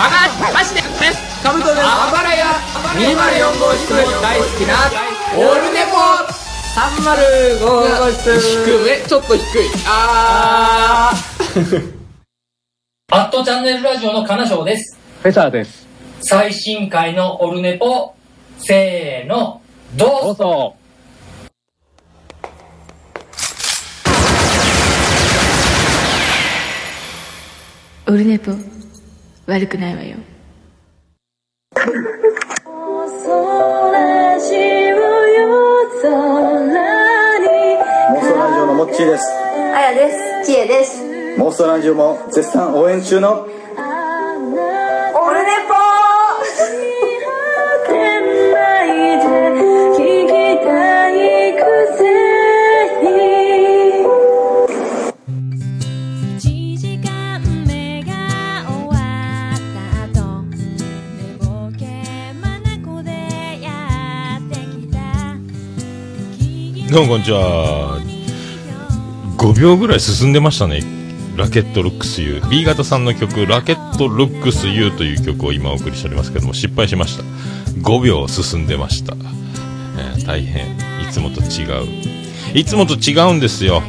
バカマジでねカブトです。あばらや204号室大好きなオルネポ。305号室。低めちょっと低い。あ アットチャンネルラジオの金賞です。フェザーです。最新回のオルネポ、せーの、どうぞ。どうぞ。オルネポ悪くないわよモンストラジオのモッチーですあやです。ちえです。モンストラジオも絶賛応援中のどうもこんにちは5秒ぐらい進んでましたね。ラケットルックス U B 型さんの曲「ラケットルックス U」という曲を今お送りしておりますけども失敗しました。5秒進んでました、えー大変。いつもと違う。いつもと違うんですよ。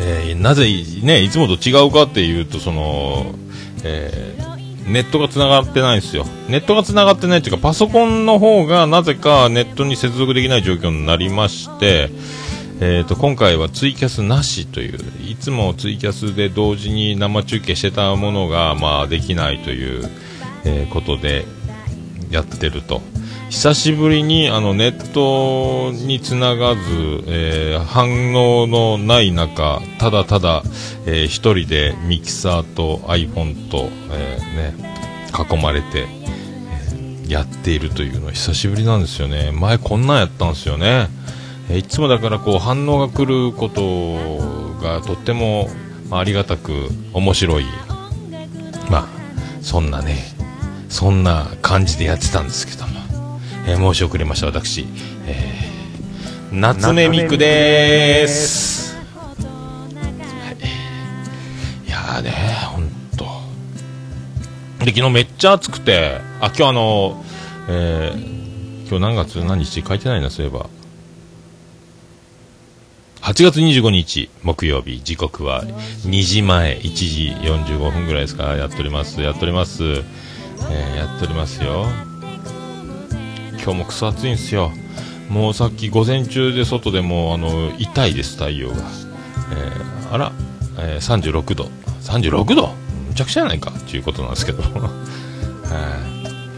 えーなぜねいつもと違うかっていうとその、えーネットが繋がってないんですよ。ネットが繋がってないっていうか、パソコンの方がなぜかネットに接続できない状況になりまして、えー、と今回はツイキャスなしという、いつもツイキャスで同時に生中継してたものが、まあ、できないという、えーことでやってると。久しぶりにあのネットにつながず、えー反応のない中、ただただ、えー一人でミキサーと iPhone と、えーね、囲まれて、えーやっているというのは久しぶりなんですよね。前こんなんやったんですよね。えいつもだからこう反応が来ることがとっても、まあ、ありがたく面白い。まあ、そんなね、そんな感じでやってたんですけど。えー申し遅れました、私。えー夏目みくでーす。はい、いやーね、ほんと。で、昨日めっちゃ暑くて、あ、今日あの、えー今日何月何日？書いてないな、そういえば。8月25日木曜日時刻は2時前1時45分ぐらいですか？やっておりますやっております、えーやっておりますよ今日もクソ暑いんですよ。もうさっき午前中で外でもあの痛いです太陽が、えーあら、えー36度36度むちゃくちゃやないか。っていうことなんですけど。は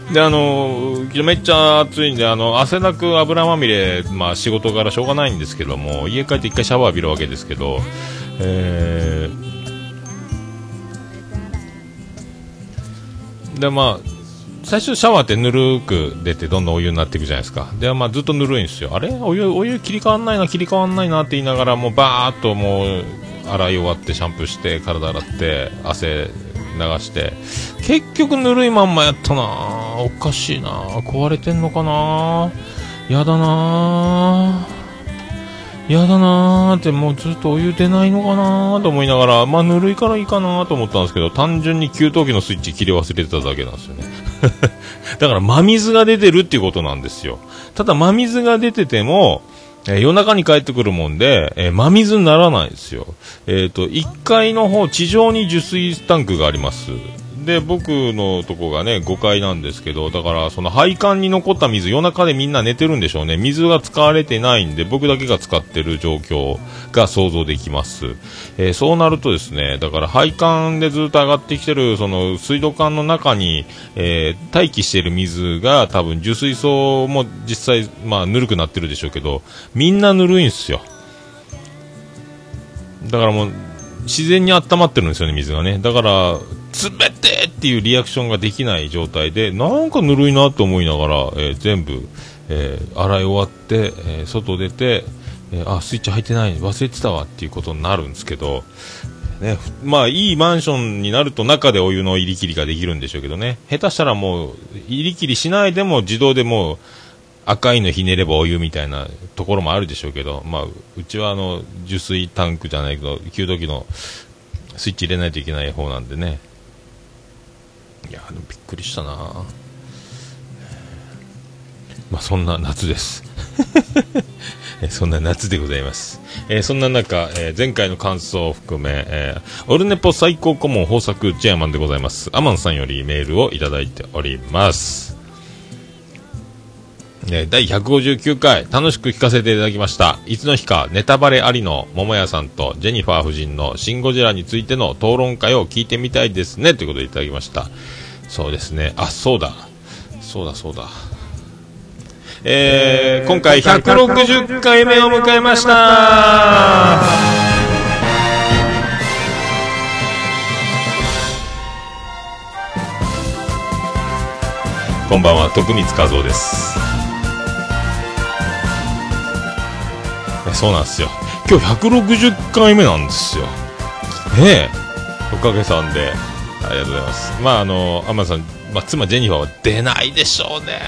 いであのめっちゃ暑いんであの汗だく油まみれ、まあ、仕事からしょうがないんですけども家帰って一回シャワー浴びるわけですけど、えー。でまあ最初シャワーってぬるく出てどんどんお湯になっていくじゃないですか。で、まあ、ずっとぬるいんですよ。あれ？お湯お湯切り替わんないな切り替わんないなって言いながらもうバーっともう洗い終わってシャンプーして体洗って汗流して。結局ぬるいまんまやったな。おかしいな。壊れてんのかな。やだな。やだなーってもうずっとお湯出ないのかなーと思いながらまあぬるいからいいかなと思ったんですけど単純に給湯器のスイッチ切り忘れてただけなんですよね だから真水が出てるっていうことなんですよただ真水が出ててもえー夜中に帰ってくるもんで、えー真水にならないんですよ。えっ、と、1階の方、地上に受水タンクがあります。で、僕のとこがね、5階なんですけど、だから、その配管に残った水、夜中でみんな寝てるんでしょうね。水が使われてないんで、僕だけが使ってる状況が想像できます。えーそうなるとですね、だから配管でずっと上がってきてる、その水道管の中に、えー待機している水が多分受水槽も実際、まあ、ぬるくなってるでしょうけど、みんなぬるいんですよ。だからもう、自然に温まってるんですよね、水がね。だから、冷てっていうリアクションができない状態で、なんかぬるいなと思いながら、えー全部、えー洗い終わって、えー外出て、えーあ、スイッチ入ってない、忘れてたわっていうことになるんですけど、ね、まあ、いいマンションになると中でお湯の入り切りができるんでしょうけどね、下手したらもう、入り切りしないでも自動でもう、赤いのひねればお湯みたいなところもあるでしょうけど、まあ、ううちはあの、受水タンクじゃないけど、給湯器のスイッチ入れないといけない方なんでね、いやでもびっくりしたな。まあそんな夏です。えそんな夏でございます、えーそんな中、えー前回の感想を含め、えーオルネポ最高顧問豊作チェアマンでございます。アマンさんよりメールをいただいておりますえー第159回楽しく聞かせていただきました。いつの日かネタバレありの桃屋さんとジェニファー夫人のシン・ゴジラについての討論会を聞いてみたいですね。ということでいただきました。そうですね。あそうだ。そうだそうだ。えー今回160回目を迎えました。こんばんは徳光和夫ですそうなんですよ。今日160回目なんですよ。ねえ。おかげさんで。ありがとうございます。まああの天野さん、まあ、妻ジェニファーは出ないでしょうね。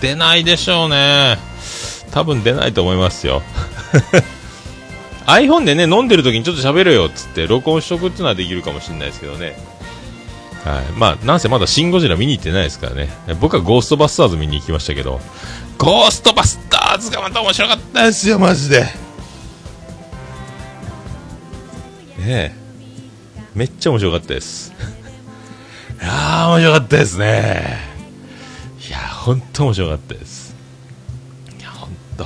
出ないでしょうね。多分出ないと思いますよ。iPhone でね飲んでる時にちょっと喋るよっつって録音しとくっていうのはできるかもしれないですけどね。はい、まあなんせまだシン・ゴジラ見に行ってないですからね。僕はゴーストバスターズ見に行きましたけど。ゴーストバスターズがまた面白かったですよマジで。ねえ。めっちゃ面白かったです。いやー面白かったですね。いやー本当面白かったです。いや本当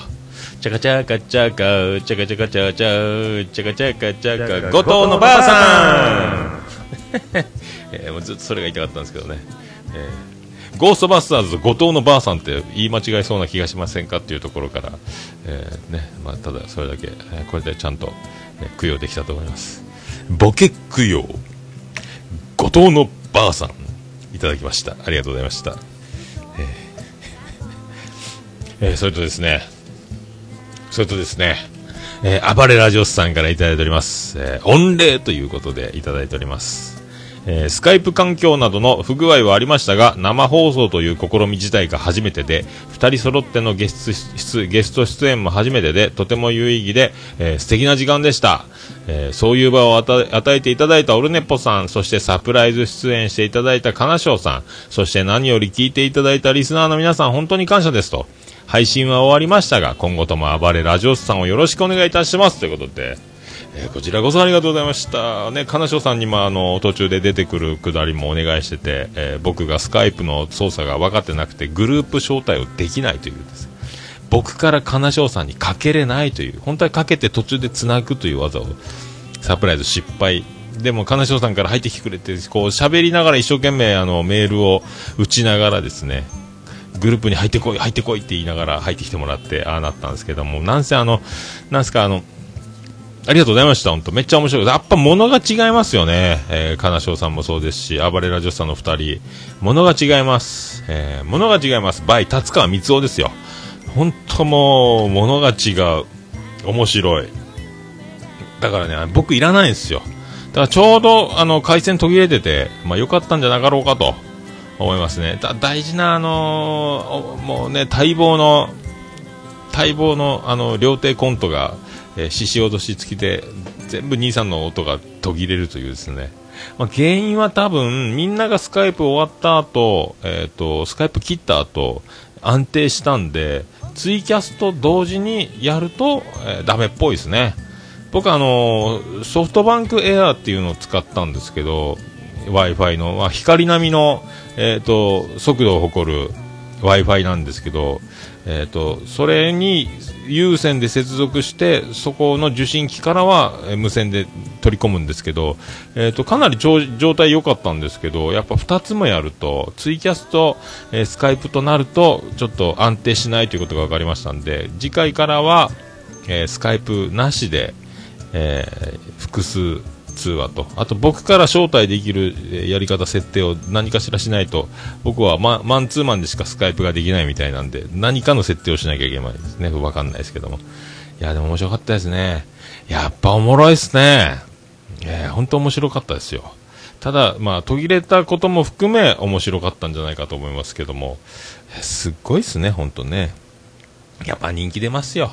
チャカチャカチャカチャカチャカチャカチャチャカチャカチャカ後藤のばあさん。えーもうずっとそれが言いたかったんですけどね、えーゴーストバスターズと後藤のばあさんって言い間違いそうな気がしませんかっていうところから、えーねまあ、ただそれだけ、えーこれでちゃんと、ね供養できたと思います。ボケ供養。後藤のばあさんいただきました。ありがとうございました、えーえーそれとですねそれとですね、えー暴れラジオスさんからいただいております、えー御礼ということでいただいております。えースカイプ環境などの不具合はありましたが生放送という試み自体が初めてで2人揃ってのゲストゲスト出演も初めてでとても有意義で、えー素敵な時間でした、えーそういう場を与え与えていただいたオルネポさんそしてサプライズ出演していただいた金賞さんそして何より聞いていただいたリスナーの皆さん本当に感謝ですと。配信は終わりましたが今後とも暴れラジオスさんをよろしくお願いいたします。ということでえーこちらこそありがとうございました。ね、金賞さんにもあの、途中で出てくるくだりもお願いしてて、えー僕がスカイプの操作が分かってなくて、グループ招待をできないというです。僕から金賞さんにかけれないという、本当はかけて途中で繋ぐという技を、サプライズ失敗。でも、金賞さんから入ってきてくれて、こう、喋りながら一生懸命あの、メールを打ちながらですね、グループに入ってこい、入ってこいって言いながら入ってきてもらって、ああなったんですけども、なんせあの、なんすかあの、ありがとうございました、本当めっちゃ面白い。やっぱ物が違いますよね。えー、金賞さんもそうですし、暴れラジオさんの二人。物が違います。えー、物が違います。バイ、達川光夫ですよ。本当もう、物が違う。面白い。だからね、僕いらないんですよ。だからちょうど、あの、回線途切れてて、まあ良かったんじゃなかろうかと思いますね。だ大事な、あのーもうね、待望の、待望の、あの、両手コントが、え、獅子落とし付きで、全部兄さんの音が途切れるというですね。まあ、原因は多分、みんながスカイプ終わった後、えっ、と、スカイプ切った後、安定したんで、ツイキャスと同時にやると、えーダメっぽいですね。僕あのソフトバンクエアーっていうのを使ったんですけど w i f i の、まあ、光並みの、えー、と速度を誇る w i f i なんですけど、えー、とそれに有線で接続してそこの受信機からは無線で取り込むんですけど、えー、とかなり状状態良かったんですけどやっぱ2つもやるとツイキャスと、えースカイプとなるとちょっと安定しないということが分かりましたんで次回からは、えースカイプなしでえー複数通話と、あと僕から招待できるやり方、設定を何かしらしないと、僕はママンツーマンでしかスカイプができないみたいなんで、何かの設定をしなきゃいけないですね。わかんないですけども。いや、でも面白かったですね。やっぱおもろいっすね。えー、本当面白かったですよ。ただ、まあ、途切れたことも含め面白かったんじゃないかと思いますけども、すっごいっすね、本当ね。やっぱ人気出ますよ。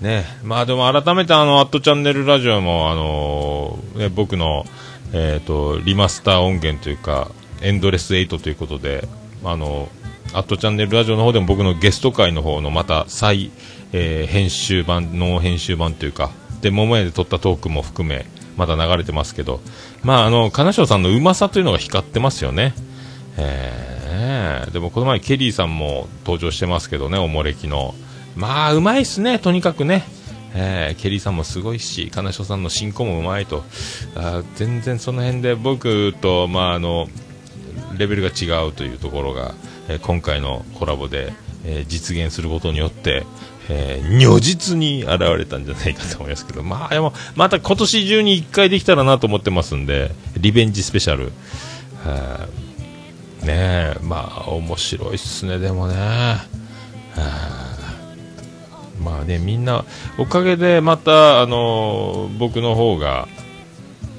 ね、まあでも改めてあの、アットチャンネルラジオも、あのね、僕の、えっ、と、リマスター音源というか、エンドレス8ということで、あの、アットチャンネルラジオの方でも僕のゲスト会の方のまた再、えー編集版、ノー編集版というか、で、桃屋で撮ったトークも含め、まだ流れてますけど、まあ、あの、金賞さんのうまさというのが光ってますよね。えー、でもこの前ケリーさんも登場してますけどね、おもれきの。まあ、うまいっすね、とにかくね。えーケリーさんもすごいし、金賞さんの進行もうまいと。あ全然その辺で僕と、まあ、あの、レベルが違うというところが、えー今回のコラボで、えー実現することによって、えー如実に現れたんじゃないかと思いますけど、まあ、でも、また今年中に1回できたらなと思ってますんで、リベンジスペシャル。はねえ、まあ、面白いっすね、でもね。はまあね、みんな、おかげでまた、あの僕の方が、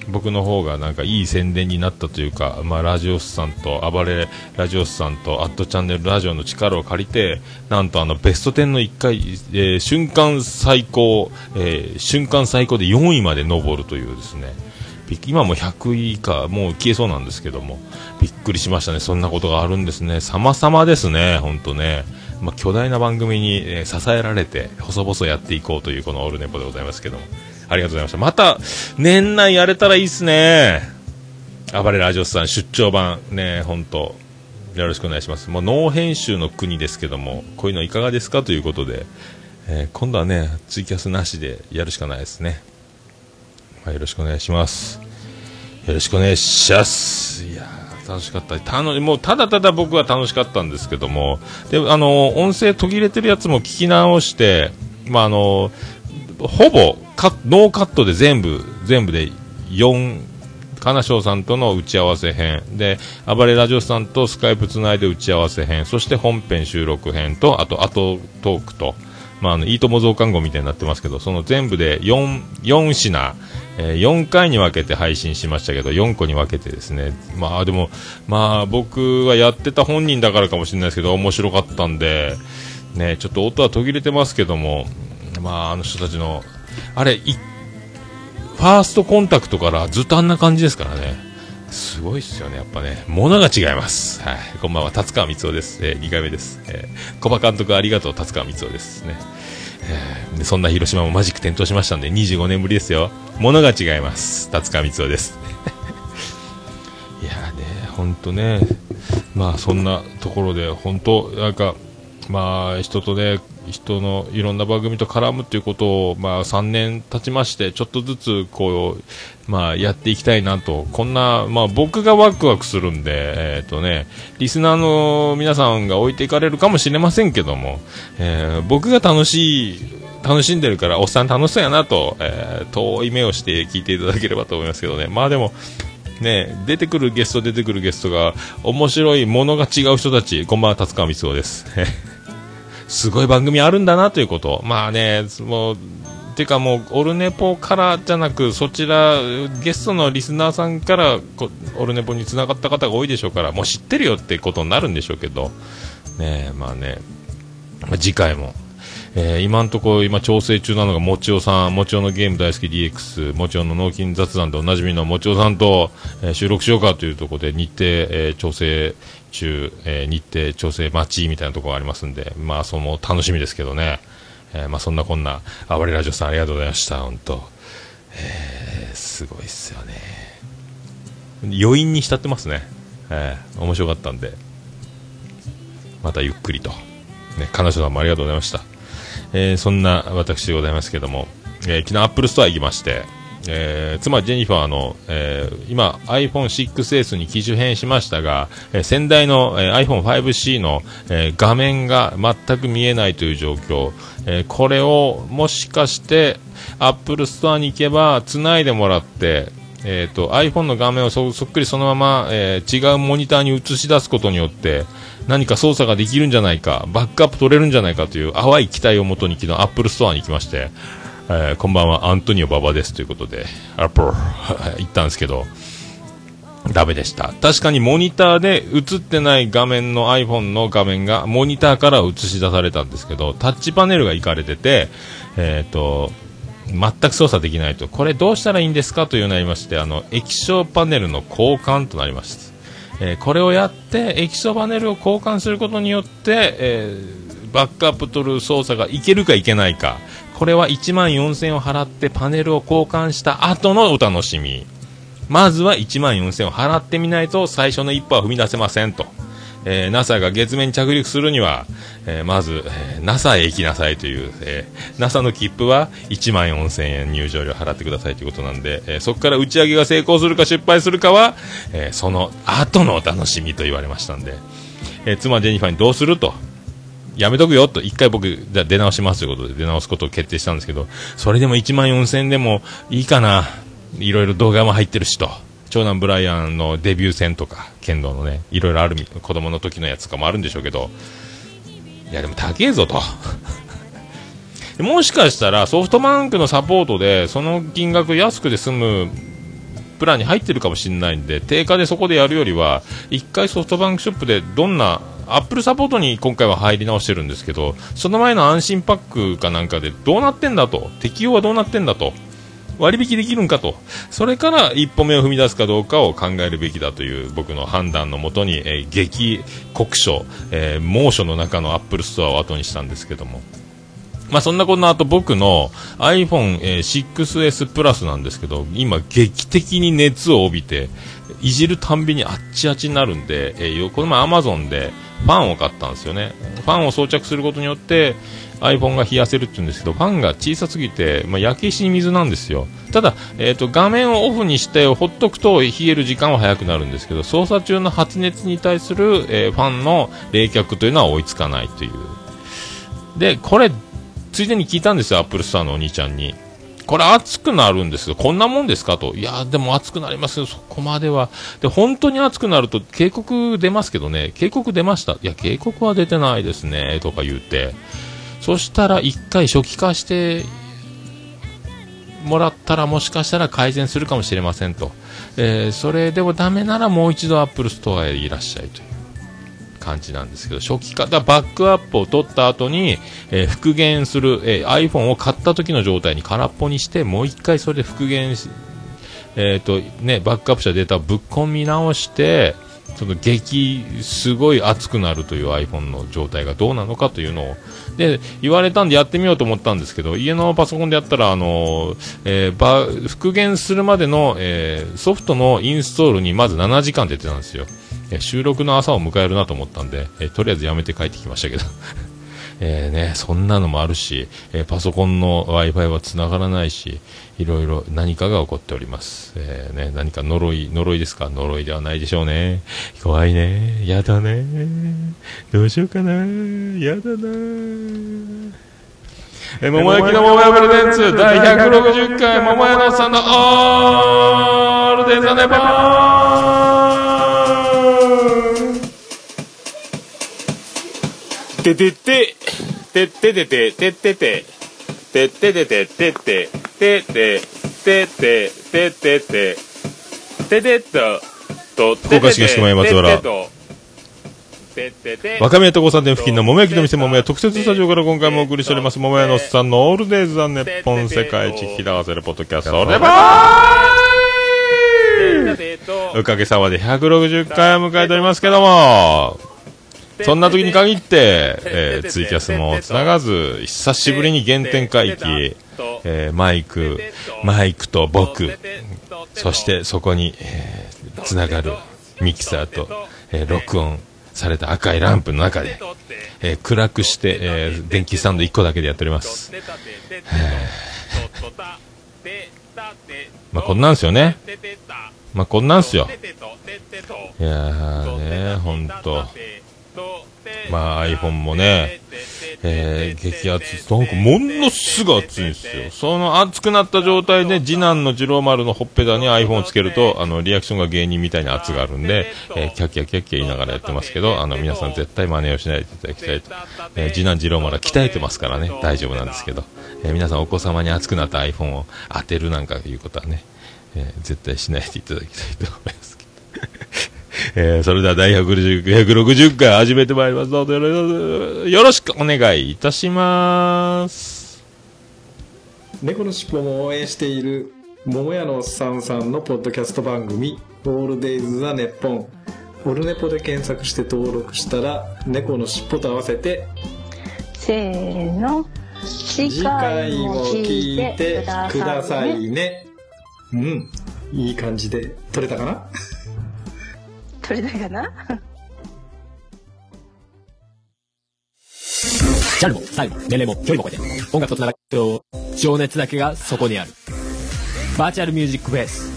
僕の方がなんかいい宣伝になったというか、まあ、ラジオスさんと暴れラジオスさんとアットチャンネルラジオの力を借りてなんとあのベスト10の1回、えー瞬間最高、えー瞬間最高で4位まで上るというですね。今も100位以下もう消えそうなんですけどもびっくりしましたね。そんなことがあるんですね。様々ですね本当ね。まあ、巨大な番組に、え支えられて細々やっていこうというこのオールネポでございますけども。ありがとうございました。また年内やれたらいいっすね。暴れラジオスさん出張版。ね本当。よろしくお願いします。もうノー編集の国ですけども。こういうのいかがですかということで、えー今度はねツイキャスなしでやるしかないですね、まあ、よろしくお願いします。よろしくお願いします。いや楽しかった。楽しもうただただ僕は楽しかったんですけども。であの音声途切れてるやつも聞き直してまああのほぼカノーカットで全部全部で4金賞さんとの打ち合わせ編。で暴れラジオさんとスカイプつないで打ち合わせ編。そして本編収録編とあと後トークと、まあ、あのいいとも増刊号みたいになってますけどその全部で 4, 4品、えー4回に分けて配信しましたけど4個に分けてですねまあでもまあ僕はやってた本人だからかもしれないですけど面白かったんでねちょっと音は途切れてますけどもまああの人たちのあれいファーストコンタクトからずっとあんな感じですからね。すごいっすよね、やっぱね。ものが違います。はい。こんばんは、達川光夫です。えー、2回目です。えー、小葉監督ありがとう、達川光夫ですね。えーそんな広島もマジック点灯しましたんで、25年ぶりですよ。物が違います。達川光雄です。いやーね、ほんとね、まあそんなところで、本当なんか、まあ人とね、人のいろんな番組と絡むということを、まあ3年経ちまして、ちょっとずつこう、まあやっていきたいなと、こんな、まあ僕がワクワクするんで、えっ、とね、リスナーの皆さんが置いていかれるかもしれませんけども、えー僕が楽しい、楽しんでるから、おっさん楽しそうやなと、えー遠い目をして聞いていただければと思いますけどね。まあでも、ね、出てくるゲスト、出てくるゲストが、面白いものが違う人たち、こんばんは、達川光夫です。すごい番組あるんだなということ。まあね、もう、ていうかもう、オルネポからじゃなく、そちら、ゲストのリスナーさんから、オルネポに繋がった方が多いでしょうから、もう知ってるよってことになるんでしょうけど、ねまあね、次回も、えー今のところ今調整中なのがもちおさん、もちおのゲーム大好き DX、もちおの脳筋雑談でおなじみのもちおさんと、えー収録しようかというところで日程、えー調整中、えー日程調整待ちみたいなところがありますんで、まあその楽しみですけどね、えーまあそんなこんな、あばれラジオさんありがとうございました、本当。えーすごいっすよね。余韻に浸ってますね。えー面白かったんで、またゆっくりと。ね、彼女さんもありがとうございました。えーそんな私でございますけども、えー昨日アップルストア行きまして、えー妻ジェニファーの、えー今 iPhone6S に機種変しましたが、えー先代の、えー iPhone5C の、えー画面が全く見えないという状況、えーこれをもしかしてアップルストアに行けば繋いでもらって、えー、と iPhone の画面をそそっくりそのまま、えー違うモニターに映し出すことによって何か操作ができるんじゃないかバックアップ取れるんじゃないかという淡い期待をもとに昨日 Apple ストアに行きまして、えーこんばんは。アントニオ馬場ですということで Apple 行ったんですけどダメでした。確かにモニターで映ってない画面の iPhone の画面がモニターから映し出されたんですけどタッチパネルがいかれててえっ、と全く操作できないと。これどうしたらいいんですかというようになりましてあの液晶パネルの交換となりました。えーこれをやって液晶パネルを交換することによって、えーバックアップ取る操作がいけるかいけないか。これは1万4000円を払ってパネルを交換した後のお楽しみ。まずは1万4000円を払ってみないと最初の一歩は踏み出せませんと、えー NASA が月面に着陸するには、えーまず、えー NASA へ行きなさいという、えー NASA の切符は1万4000円入場料払ってくださいということなんで、えーそこから打ち上げが成功するか失敗するかは、えーその後のお楽しみと言われましたんで、えー妻ジェニファーにどうするとやめとくよと、一回僕、じゃ出直しますということで出直すことを決定したんですけど、それでも1万4000円でもいいかな。いろいろ動画も入ってるしと。長男ブライアンのデビュー戦とか、剣道のね、いろいろある、子供の時のやつとかもあるんでしょうけど、いやでも高えぞと。もしかしたらソフトバンクのサポートで、その金額安くで済むプランに入ってるかもしれないんで、定価でそこでやるよりは、一回ソフトバンクショップでどんな、アップルサポートに今回は入り直してるんですけど、その前の安心パックかなんかでどうなってんだと、適用はどうなってんだと、割引できるんかと、それから一歩目を踏み出すかどうかを考えるべきだという僕の判断のもとに、えー激酷暑、えー猛暑の中のアップルストアを後にしたんですけども。まあそんなことの後僕の iPhone、えー 6S プラスなんですけど、今劇的に熱を帯びて、いじるたんびにあっちあっちになるんで、えーこの前 Amazon でファンを買ったんですよね。ファンを装着することによって iPhone が冷やせるって言うんですけど、ファンが小さすぎて、まあ、焼け石に水なんですよ。ただ、えっ、と、画面をオフにしてほっとくと冷える時間は早くなるんですけど、操作中の発熱に対する、えーファンの冷却というのは追いつかないという。で、これ、ついでに聞いたんですよ、アップルストアのお兄ちゃんに。これ熱くなるんですけど、こんなもんですかと。いや、でも熱くなりますよ、そこまでは。で、本当に熱くなると警告出ますけどね、警告出ました。いや、警告は出てないですね、とか言って。そしたら一回初期化してもらったらもしかしたら改善するかもしれませんと。えーそれでもダメならもう一度アップルストアへいらっしゃいという。感じなんですけど、初期化、バックアップを取った後に、えー復元する、えー iPhone を買った時の状態に空っぽにして、もう一回それで復元し、えっ、と、ね、バックアップしたデータをぶっ込み直して、その激、すごい熱くなるという iPhone の状態がどうなのかというのを、で、言われたんでやってみようと思ったんですけど、家のパソコンでやったら、あのえーば復元するまでの、えーソフトのインストールにまず7時間出てたんですよ。え収録の朝を迎えるなと思ったんで、えーとりあえずやめて帰ってきましたけど。えね、そんなのもあるし、えーパソコンの Wi-Fi は繋がらないし、いろいろ何かが起こっております。えーね、何か呪い、呪いですか？呪いではないでしょうね。怖いね。やだね。どうしようかな。やだな。え、桃焼きの桃屋プレゼンツ第160回桃屋のおっさんのオールデザネバててて、てっててて、てってて、てっててて、てって、てって、てって、てってて、ててっと、と、福岡市東区前松原てってて、若宮と交差点付近の桃焼きの店桃屋特設スタジオから今回もお送りしております桃屋のおっさんのオールデイズ・ザ・ネッポン世界一引き流せるポッドキャストレバーおかげさまで160回を迎えておりますけどもそんな時に限って、えーツイキャスも繋がず久しぶりに原点回帰、えーマイクマイクと僕そしてそこに、えーつながるミキサーと、えー録音された赤いランプの中で、えー暗くして、えー電気スタンド1個だけでやっております。まあこんなんすよね。まあこんなんすよ。いやーね、ほんと。まあ iPhone もね、えー激アツ、なんかものすごい熱いんですよ。その熱くなった状態で次男の次郎丸のほっぺたに iPhone をつけると、あの、リアクションが芸人みたいに熱があるんで、えーキャッキャキャッキャ言いながらやってますけど、あの、皆さん絶対真似をしないでいただきたいと。えー次男次郎丸は鍛えてますからね、大丈夫なんですけど、えー皆さんお子様に熱くなった iPhone を当てるなんかいうことはね、えー絶対しないでいただきたいと思います。えーそれでは第160 160回始めてまいります。どうぞよろしくお願いいたします。猫のしっぽも応援している桃屋のおっさんさんのポッドキャスト番組「オールデイズ・ザ・ネッポン」オルネポで検索して登録したら猫の尻尾と合わせてせーの。次次回も聞いてくださいねうんいい感じで撮れたかな？取れたかな？ジャンルもイルも年齢も距離も超えて音楽とつながる情熱だけがそこにある。バーチャルミュージックフェス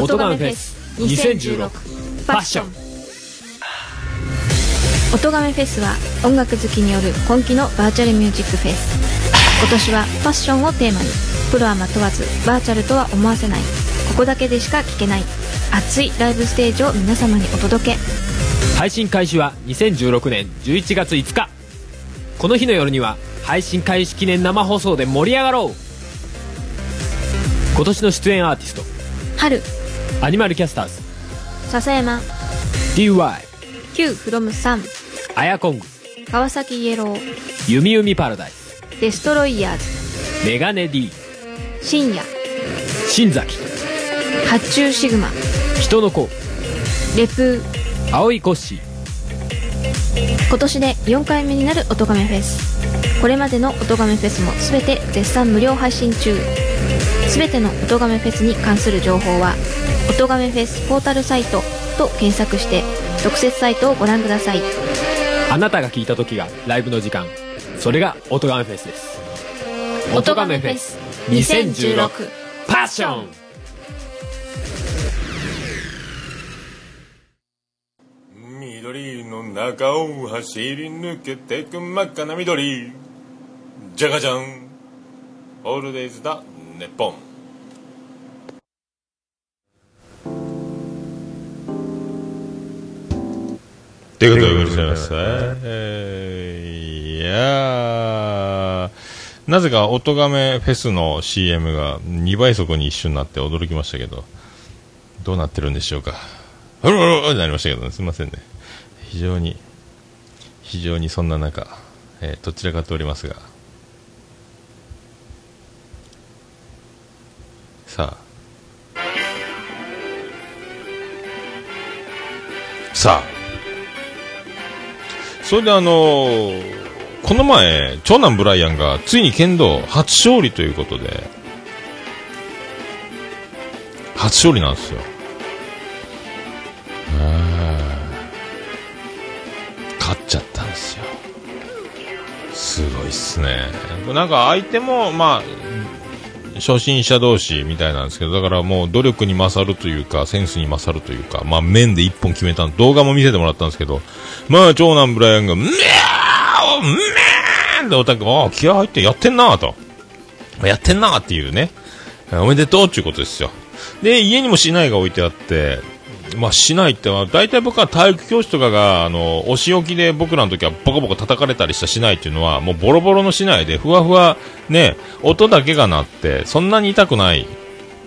音ガメフェス2016ファッション音亀フェスは音楽好きによる今季のバーチャルミュージックフェス今年はファッションをテーマに。プロアマ問わずバーチャルとは思わせない。ここだけでしか聴けない熱いライブステージを皆様にお届け。配信開始は2016年11月5日。この日の夜には配信開始記念生放送で盛り上がろう。今年の出演アーティスト。春。アニマルキャスターズ。笹山。DY Q from 3アヤコング。川崎イエロー。ユミユミパラダイス。デストロイヤーズ。メガネ D 深夜。新崎。発注シグマ人の子。レプー青いコッシー。今年で4回目になる音亀フェス。これまでの音亀フェスも全て絶賛無料配信中。全ての音亀フェスに関する情報は「音亀フェスポータルサイト」と検索して特設サイトをご覧ください。あなたが聞いた時がライブの時間。それが音ガメフェスです。音亀フェス2016パッション緑の中を走り抜けてく真っ赤な緑じゃがじゃんオールデイズだネッポンということでございます。えーいやなぜか音亀フェスの CM が2倍速に一瞬なって驚きましたけど、どうなってるんでしょうか。うるうるうるなりましたけどね、すみませんね。非常に、非常にそんな中、えーどちらかっておりますが。さあ。さあ。それであのーこの前、長男ブライアンがついに剣道初勝利ということで、初勝利なんですよ。なんか相手も、まあ、初心者同士みたいなんですけど、だからもう努力に勝るというか、センスに勝るというか、まあ面で一本決めた動画も見せてもらったんですけど、まあ長男ブライアンが、めーおめーっておたく、ああ、気合入ってやってんなと。やってんなっていうね。おめでとうっていうことですよ。で、家にも市内が置いてあって、まあ、市内っては、大体僕は体育教師とかが、あの、お仕置きで僕らの時はボコボコ叩かれたりした市内っていうのは、もうボロボロの市内で、ふわふわ、ね、音だけが鳴って、そんなに痛くない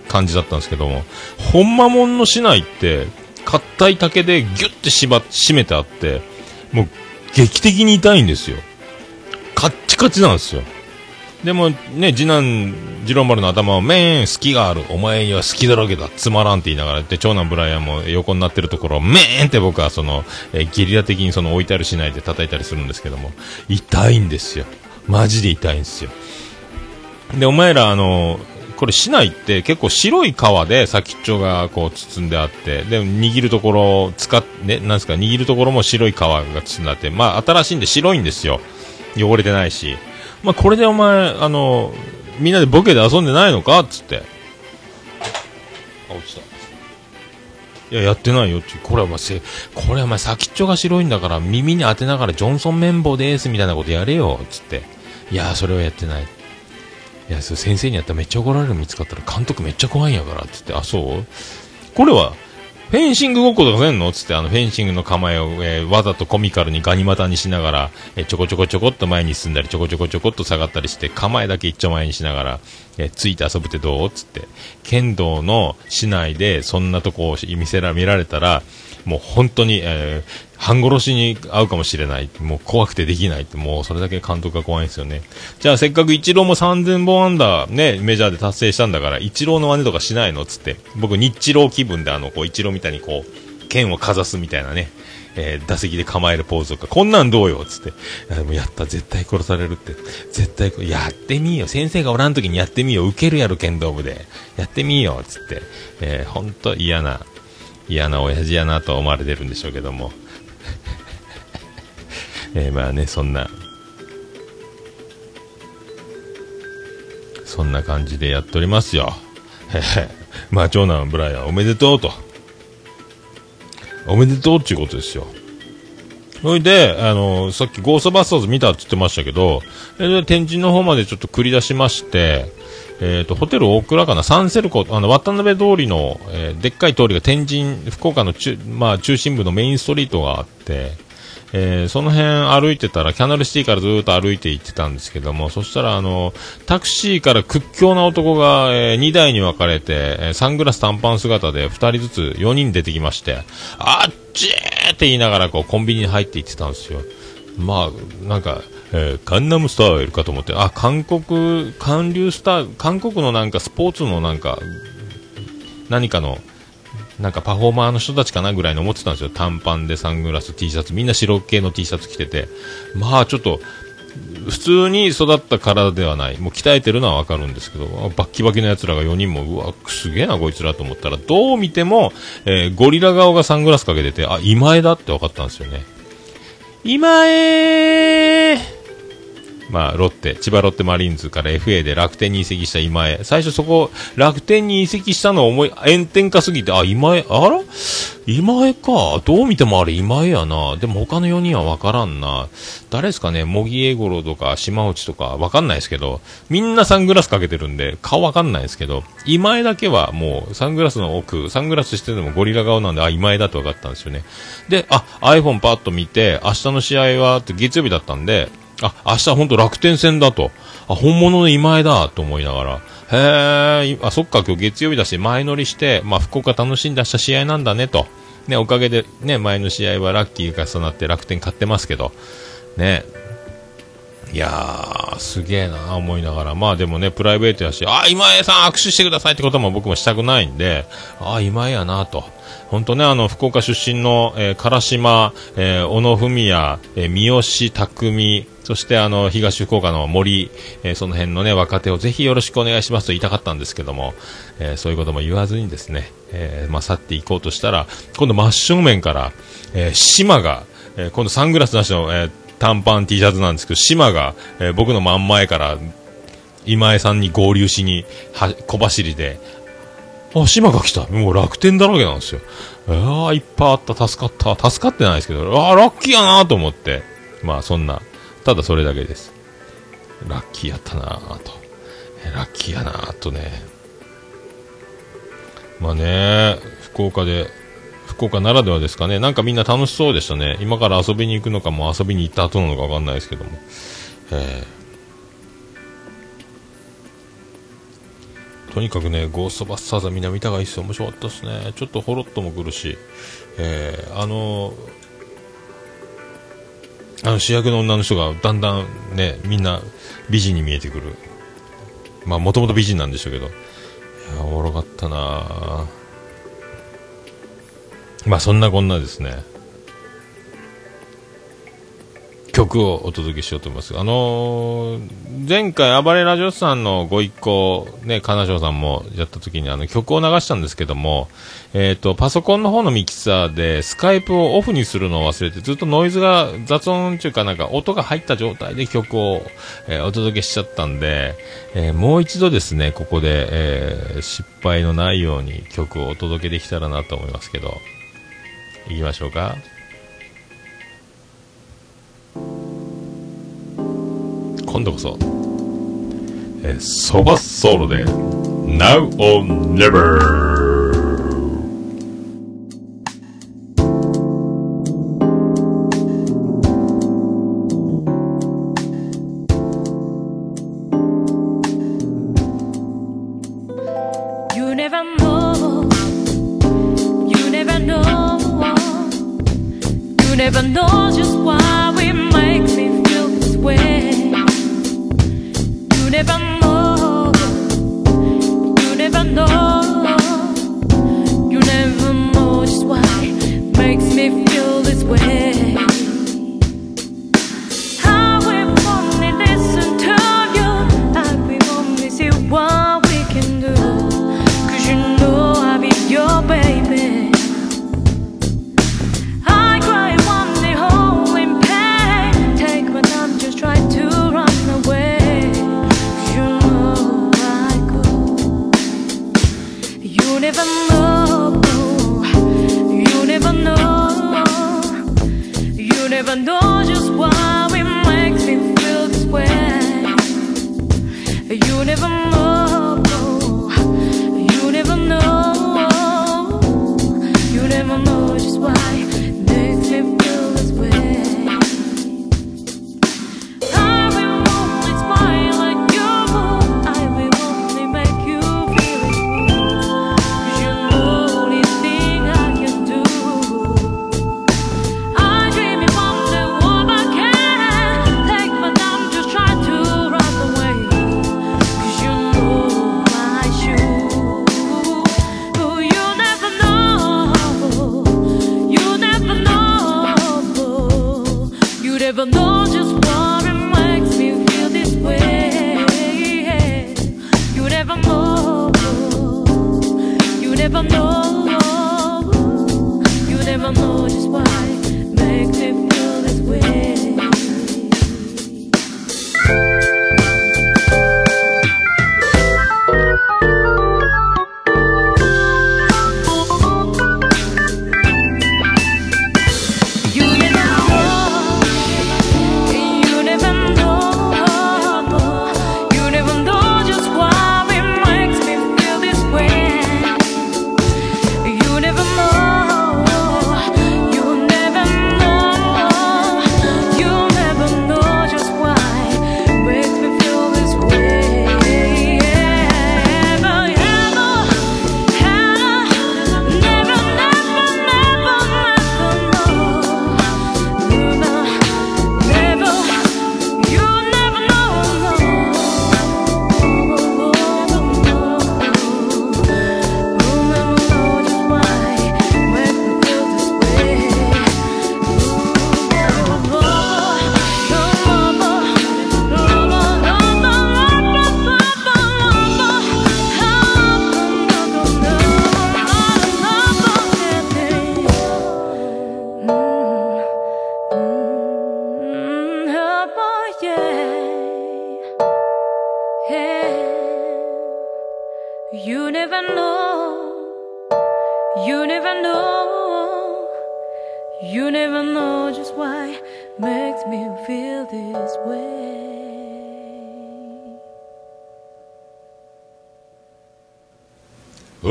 感じだったんですけども、ほんまもんの市内って、硬い竹でギュッて縛締めてあって、もう、劇的に痛いんですよ。カッチカチなんですよ。でもね、次男、次郎丸の頭を、めーん、隙がある。お前には隙だらけだ。つまらんって言いながらで、長男ブライアンも横になってるところを、めーんって僕はその、えーゲリラ的にその置いてあるしないで叩いたりするんですけども、痛いんですよ。マジで痛いんですよ。で、お前らあの、これ市内って結構白い皮で先っちょがこう包んであって、で、握るところ、使っ、ね、なんですか、握るところも白い皮が包んであって、まあ新しいんで白いんですよ。汚れてないし。まあこれでお前、あの、みんなでボケで遊んでないのかっつって。あ、落ちた。いや、やってないよって。これはお前せ、これはお前先っちょが白いんだから耳に当てながらジョンソン綿棒ですみたいなことやれよ、つって。いや、それはやってない。いや、それ先生にやったらめっちゃ怒られるの見つかったら監督めっちゃ怖いんやから、つって。あ、そう？これは、フェンシングごっことかせんのつって、あの、フェンシングの構えを、えーわざとコミカルにガニ股にしながら、えーちょこちょこちょこっと前に進んだり、ちょこちょこちょこっと下がったりして、構えだけ一丁前にしながら、えーついて遊ぶってどうつって。剣道の市内でそんなとこを見せら、見られたら、もう本当に、えー半殺しに遭うかもしれない。もう怖くてできないって、もうそれだけ監督が怖いんですよね。じゃあせっかくイチローも3000本アンダーね、メジャーで達成したんだから、イチローの真似とかしないのつって。僕、日チロー気分であの、こう、イチローみたいにこう、剣をかざすみたいなね、えー打席で構えるポーズとか、こんなんどうよつって、でもやった、絶対殺されるって、絶対、やってみーよ、先生がおらん時にやってみーよ、受けるやろ、剣道部で、やってみーよ、つって、えー、ほんと嫌な、嫌な親父やなと思われてるんでしょうけども、えーまあね、そんな、そんな感じでやっておりますよ。まあ、長男ブライアンおめでとうと。おめでとうっていうことですよ。それで、あの、さっきゴーストバスターズ見たって言ってましたけど、で天神の方までちょっと繰り出しまして、えっ、と、ホテル大倉かな、サンセルコ、あの、渡辺通りの、えーでっかい通りが天神、福岡の中、まあ、中心部のメインストリートがあって、えーその辺歩いてたら、キャナルシティからずっと歩いて行ってたんですけども、そしたら、あの、タクシーから屈強な男が、え2台に分かれて、えーサングラス短パン姿で2人ずつ4人出てきまして、あっちーって言いながら、こう、コンビニに入って行ってたんですよ。まあ、なんか、えーカンナムスタイルかと思って、あ、韓国、韓流スタイル、韓国のなんかスポーツのなんか、何かの、なんかパフォーマーの人たちかなぐらいの思ってたんですよ。短パンでサングラス、T シャツ、みんな白系の T シャツ着てて。まあちょっと、普通に育った体ではない。もう鍛えてるのはわかるんですけど、バッキバキの奴らが4人も、うわ、すげえなこいつらと思ったら、どう見ても、えーゴリラ顔がサングラスかけてて、あ、今江だって分かったんですよね。今江まあ、ロッテ、千葉ロッテマリーンズから FA で楽天に移籍した今江。最初そこ、楽天に移籍したの思い、炎天下すぎて、あ、今江、あら？今江か。どう見てもあれ今江やな。でも他の4人はわからんな。誰ですかね？茂木英五郎とか島内とかわかんないですけど、みんなサングラスかけてるんで、顔わかんないですけど、今江だけはもうサングラスの奥、サングラスしててもゴリラ顔なんで、あ、今江だとわかったんですよね。で、あ、iPhone パッと見て、明日の試合は、月曜日だったんで、あ、明日本当楽天戦だと。あ、本物の今江だと思いながら。へえ、あ、そっか、今日月曜日だし、前乗りして、まあ、福岡楽しんだした試合なんだねと。ね、おかげで、ね、前の試合はラッキーが重なって楽天勝ってますけど、ね。いやー、すげえな思いながら。まあでもね、プライベートやし、あ、今江さん握手してくださいってことも僕もしたくないんで、あ、今江やなと。本当ね、あの、福岡出身の、えー、唐島、えー小野文也、えー三好匠、そしてあの、東福岡の森、えーその辺のね、若手をぜひよろしくお願いしますと言いたかったんですけども、えーそういうことも言わずにですね、えーまあ、去っていこうとしたら、今度真正面から、えー島が、えー今度サングラスなしの、えー短パン T シャツなんですけど、島が、えー僕の真ん前から、今江さんに合流しに、は、小走りで、あ、島が来た。もう楽天だらけなんですよ。ああ、いっぱいあった。助かった。助かってないですけど、ああ、ラッキーやなと思って。まあ、そんな、ただそれだけです。ラッキーやったなと。ラッキーやなとね。まあね、福岡で、福岡ならではですかね。なんかみんな楽しそうでしたね。今から遊びに行くのかも遊びに行った後なのかわかんないですけども。えーとにかくね、ゴーストバスターズはみんな見た方がいいですよ。面白かったですね。ちょっとほろっともくるし、えーあのあの主役の女の人がだんだんね、みんな美人に見えてくる。まあ、もともと美人なんでしょうけど。いや、おもろかったなまあ、そんなこんなですね。曲をお届けしようと思います。あのー前回、暴れラジオさんのご一行、ね、金賞さんもやった時にあの曲を流したんですけども、えっ、と、パソコンの方のミキサーでスカイプをオフにするのを忘れて、ずっとノイズが、雑音っていうかなんか音が入った状態で曲を、えーお届けしちゃったんで、えもう一度ですね、ここで、え失敗のないように曲をお届けできたらなと思いますけど、行きましょうか。今度こそ、えー、ソバソウルで、Now or Never!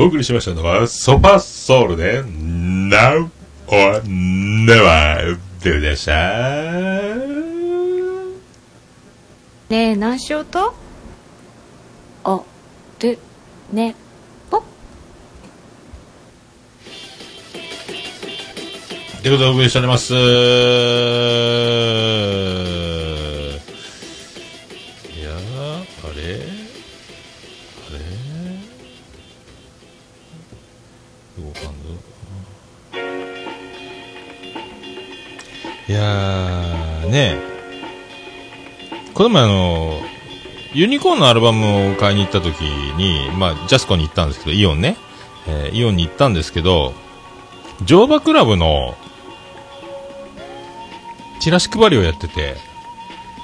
送りしましたのは、ソパソウルで、Now or Never でございました。ねえ何しようと？あでねぽということでお送りしております。やー、ねこの前あの、ユニコーンのアルバムを買いに行った時に、まあ、ジャスコに行ったんですけど、イオンね。えーイオンに行ったんですけど、乗馬クラブのチラシ配りをやってて、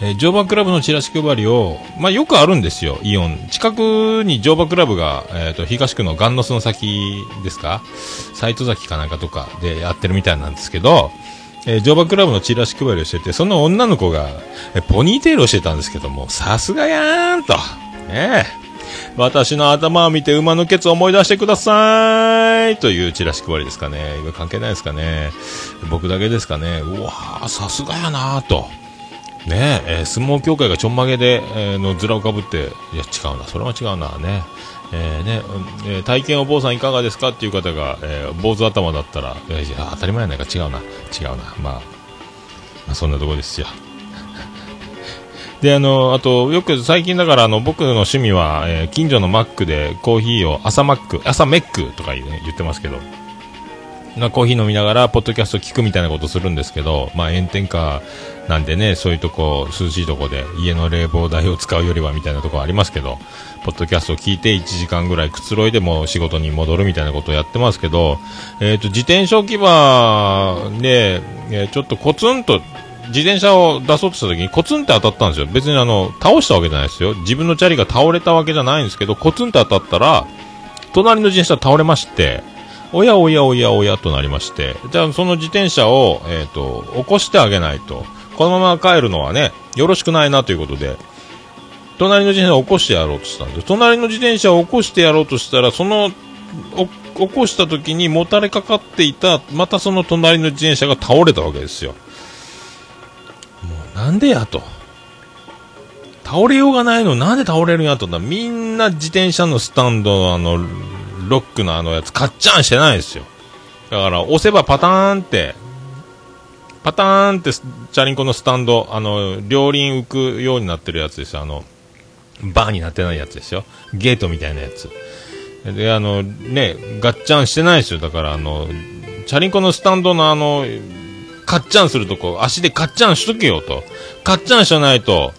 えー乗馬クラブのチラシ配りを、まあ、よくあるんですよ、イオン。近くに乗馬クラブが、えっ、と、東区のガンノスの先ですか？斎藤崎かなんかとかでやってるみたいなんですけど、えー乗馬クラブのチラシ配りをしてて、その女の子が、えポニーテールをしてたんですけども、さすがやーんと。ねえ。私の頭を見て馬のケツを思い出してくださいというチラシ配りですかね。今関係ないですかね。僕だけですかね。うわー、さすがやなーと。ねええー相撲協会がちょんまげで、えーの面をかぶって、いや、違うな、それは違うな、ね。えーね、えー体験お坊さんいかがですかっていう方が、えー坊主頭だったら、いやいや当たり前やないか、違うな、違うな。まあ、まあ、そんなとこですよ。で、あの、あと、よく最近だから、あの、僕の趣味は、えー近所のマックでコーヒーを、朝マック、朝メックとか言,、ね、言ってますけど、ま、コーヒー飲みながら、ポッドキャスト聞くみたいなことするんですけど、まあ、炎天下なんでね、そういうとこ、涼しいとこで、家の冷房代を使うよりはみたいなとこありますけど、ポッドキャストを聞いて1時間ぐらいくつろいでも仕事に戻るみたいなことをやってますけど、えっ、と、自転車置き場で、えーちょっとコツンと、自転車を出そうとした時にコツンって当たったんですよ。別にあの、倒したわけじゃないですよ。自分のチャリが倒れたわけじゃないんですけど、コツンって当たったら、隣の自転車倒れまして、おやおやおやおやとなりまして、じゃあその自転車を、えっ、と、起こしてあげないと、このまま帰るのはね、よろしくないなということで、隣の自転車を起こしてやろうとしたんで。隣の自転車を起こしてやろうとしたら、その、起こした時にもたれかかっていた、またその隣の自転車が倒れたわけですよ。もうなんでやと。倒れようがないのなんで倒れるんやとったらみんな自転車のスタンドのあの、ロックのあのやつ、カッチャンしてないですよ。だから押せばパターンって、パターンってチャリンコのスタンド、あの、両輪浮くようになってるやつですよ。あの、バーになってないやつですよ。ゲートみたいなやつ。で、あの、ね、ガッチャンしてないですよ。だから、あの、チャリンコのスタンドのあの、カッチャンするとこ、足でカッチャンしとけよと。カッチャンしないと、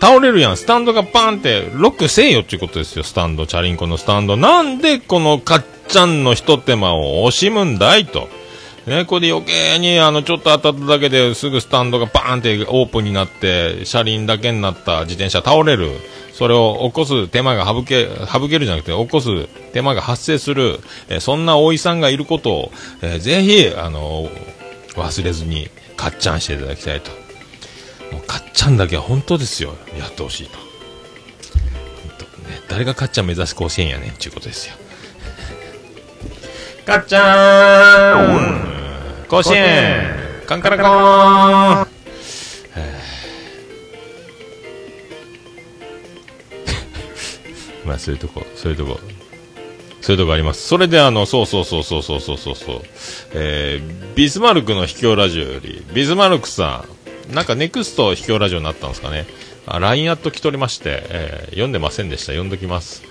倒れるやん。スタンドがパンって、ロックせえよっていうことですよ。スタンド、チャリンコのスタンド。なんでこのカッチャンの一手間を惜しむんだいと。ね、これで余計にあのちょっと当たっただけですぐスタンドがバーンってオープンになって車輪だけになった自転車倒れる。それを起こす手間が省け省けるじゃなくて起こす手間が発生する、えそんなおいさんがいることを、えーぜひあの忘れずにカッチャンしていただきたいと。もうカッチャンだけは本当ですよ。やってほしいと。ね誰がカッチャン目指す甲子園やねんっていうことですよ。カッチャーン甲子園カンカラコーン まあそういうとこそういうとこそういうとこあります。それであの、そうそうそうそうそうそうそうそう、えー、ビスマルクの秘境ラジオより、ビスマルクさん、なんかネクスト秘境ラジオになったんですかね。あ、LINE アット来とりまして、えー読んでませんでした。読んどきます。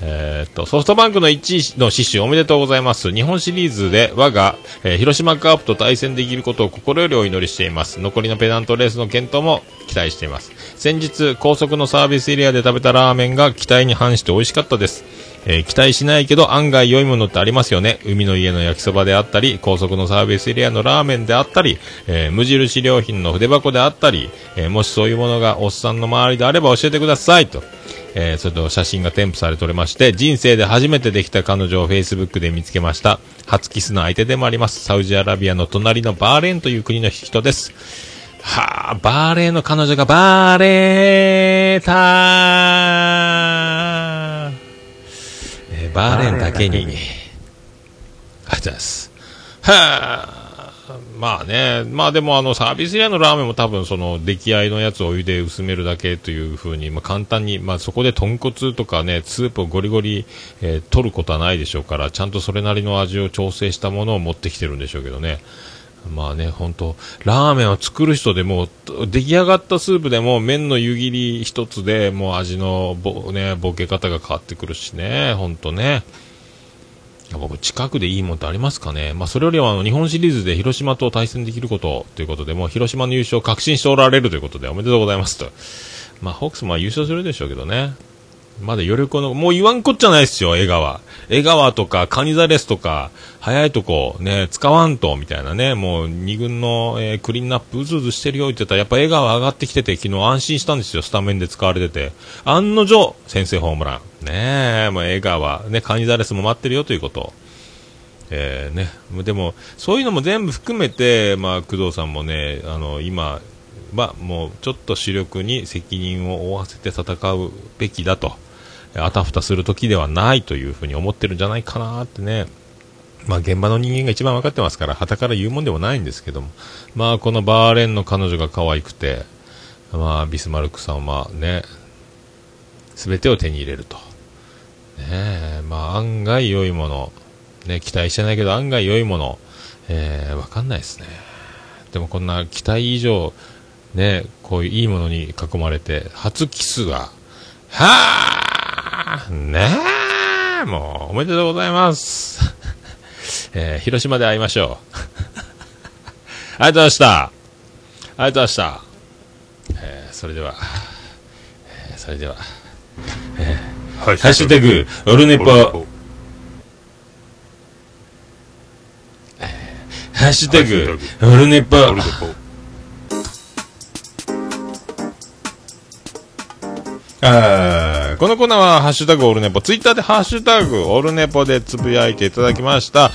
えーっと、ソフトバンクの1位の死守おめでとうございます。日本シリーズで我が、えー広島カープと対戦できることを心よりお祈りしています。残りのペナントレースの検討も期待しています。先日、高速のサービスエリアで食べたラーメンが期待に反して美味しかったです。えー期待しないけど案外良いものってありますよね。海の家の焼きそばであったり、高速のサービスエリアのラーメンであったり、えー無印良品の筆箱であったり、えーもしそういうものがおっさんの周りであれば教えてくださいと。えーそれと写真が添付されておりまして、人生で初めてできた彼女を Facebook で見つけました。初キスの相手でもあります。サウジアラビアの隣のバーレーンという国の人です。はあ、バーレーンの彼女がバーレーター、えーバーレーンだけに、ありがとうございます。はあ、まあね、まあでもあのサービスエリアのラーメンも多分その出来合いのやつをお湯で薄めるだけというふうに、まあ簡単に、まあそこで豚骨とかね、スープをゴリゴリ、えー取ることはないでしょうから、ちゃんとそれなりの味を調整したものを持ってきてるんでしょうけどね。まあね、本当ラーメンを作る人でも、出来上がったスープでも麺の湯切り一つでもう味のぼ、ね、ボケ方が変わってくるしね、本当ね。僕、近くでいいもんってありますかね、まあ、それよりはあの日本シリーズで広島と対戦できることということで、もう広島の優勝を確信しておられるということで、おめでとうございますと。まあ、ホークスも優勝するでしょうけどね。まだ余力の、もう言わんこっちゃないですよ、江川。江川とか、カニザレスとか、早いとこ、ね、使わんと、みたいなね、もう二軍の、えークリーンナップうずうずしてるよって言ったら、やっぱ江川上がってきてて、昨日安心したんですよ、スタメンで使われてて。案の定、先制ホームラン。ね。え、もう江川、ね、カニザレスも待ってるよということ。えーね、でも、そういうのも全部含めて、まあ、工藤さんもね、あの、今はもうちょっと主力に責任を負わせて戦うべきだと、あたふたする時ではないというふうに思ってるんじゃないかなってね、まあ、現場の人間が一番分かってますから、旗から言うもんでもないんですけども、まあ、このバーレンの彼女が可愛くて、まあ、ビスマルクさんはね、すべてを手に入れると。ねえ、まあ、案外良いもの、ね、期待してないけど案外良いもの、えー、わかんないですね。でもこんな期待以上、ね、こういういいものに囲まれて、初キスが、はあねえもう、おめでとうございます。えー、広島で会いましょう。ありがとうございました。ありがとうございました。えー、それでは、えー、それでは、えー、ハッシュタグ、オルネポ、ハッシュタグ、オルネポ。このコーナーは、ハッシュタグオルネポ、ツイッターでハッシュタグオルネポでつぶやいていただきました。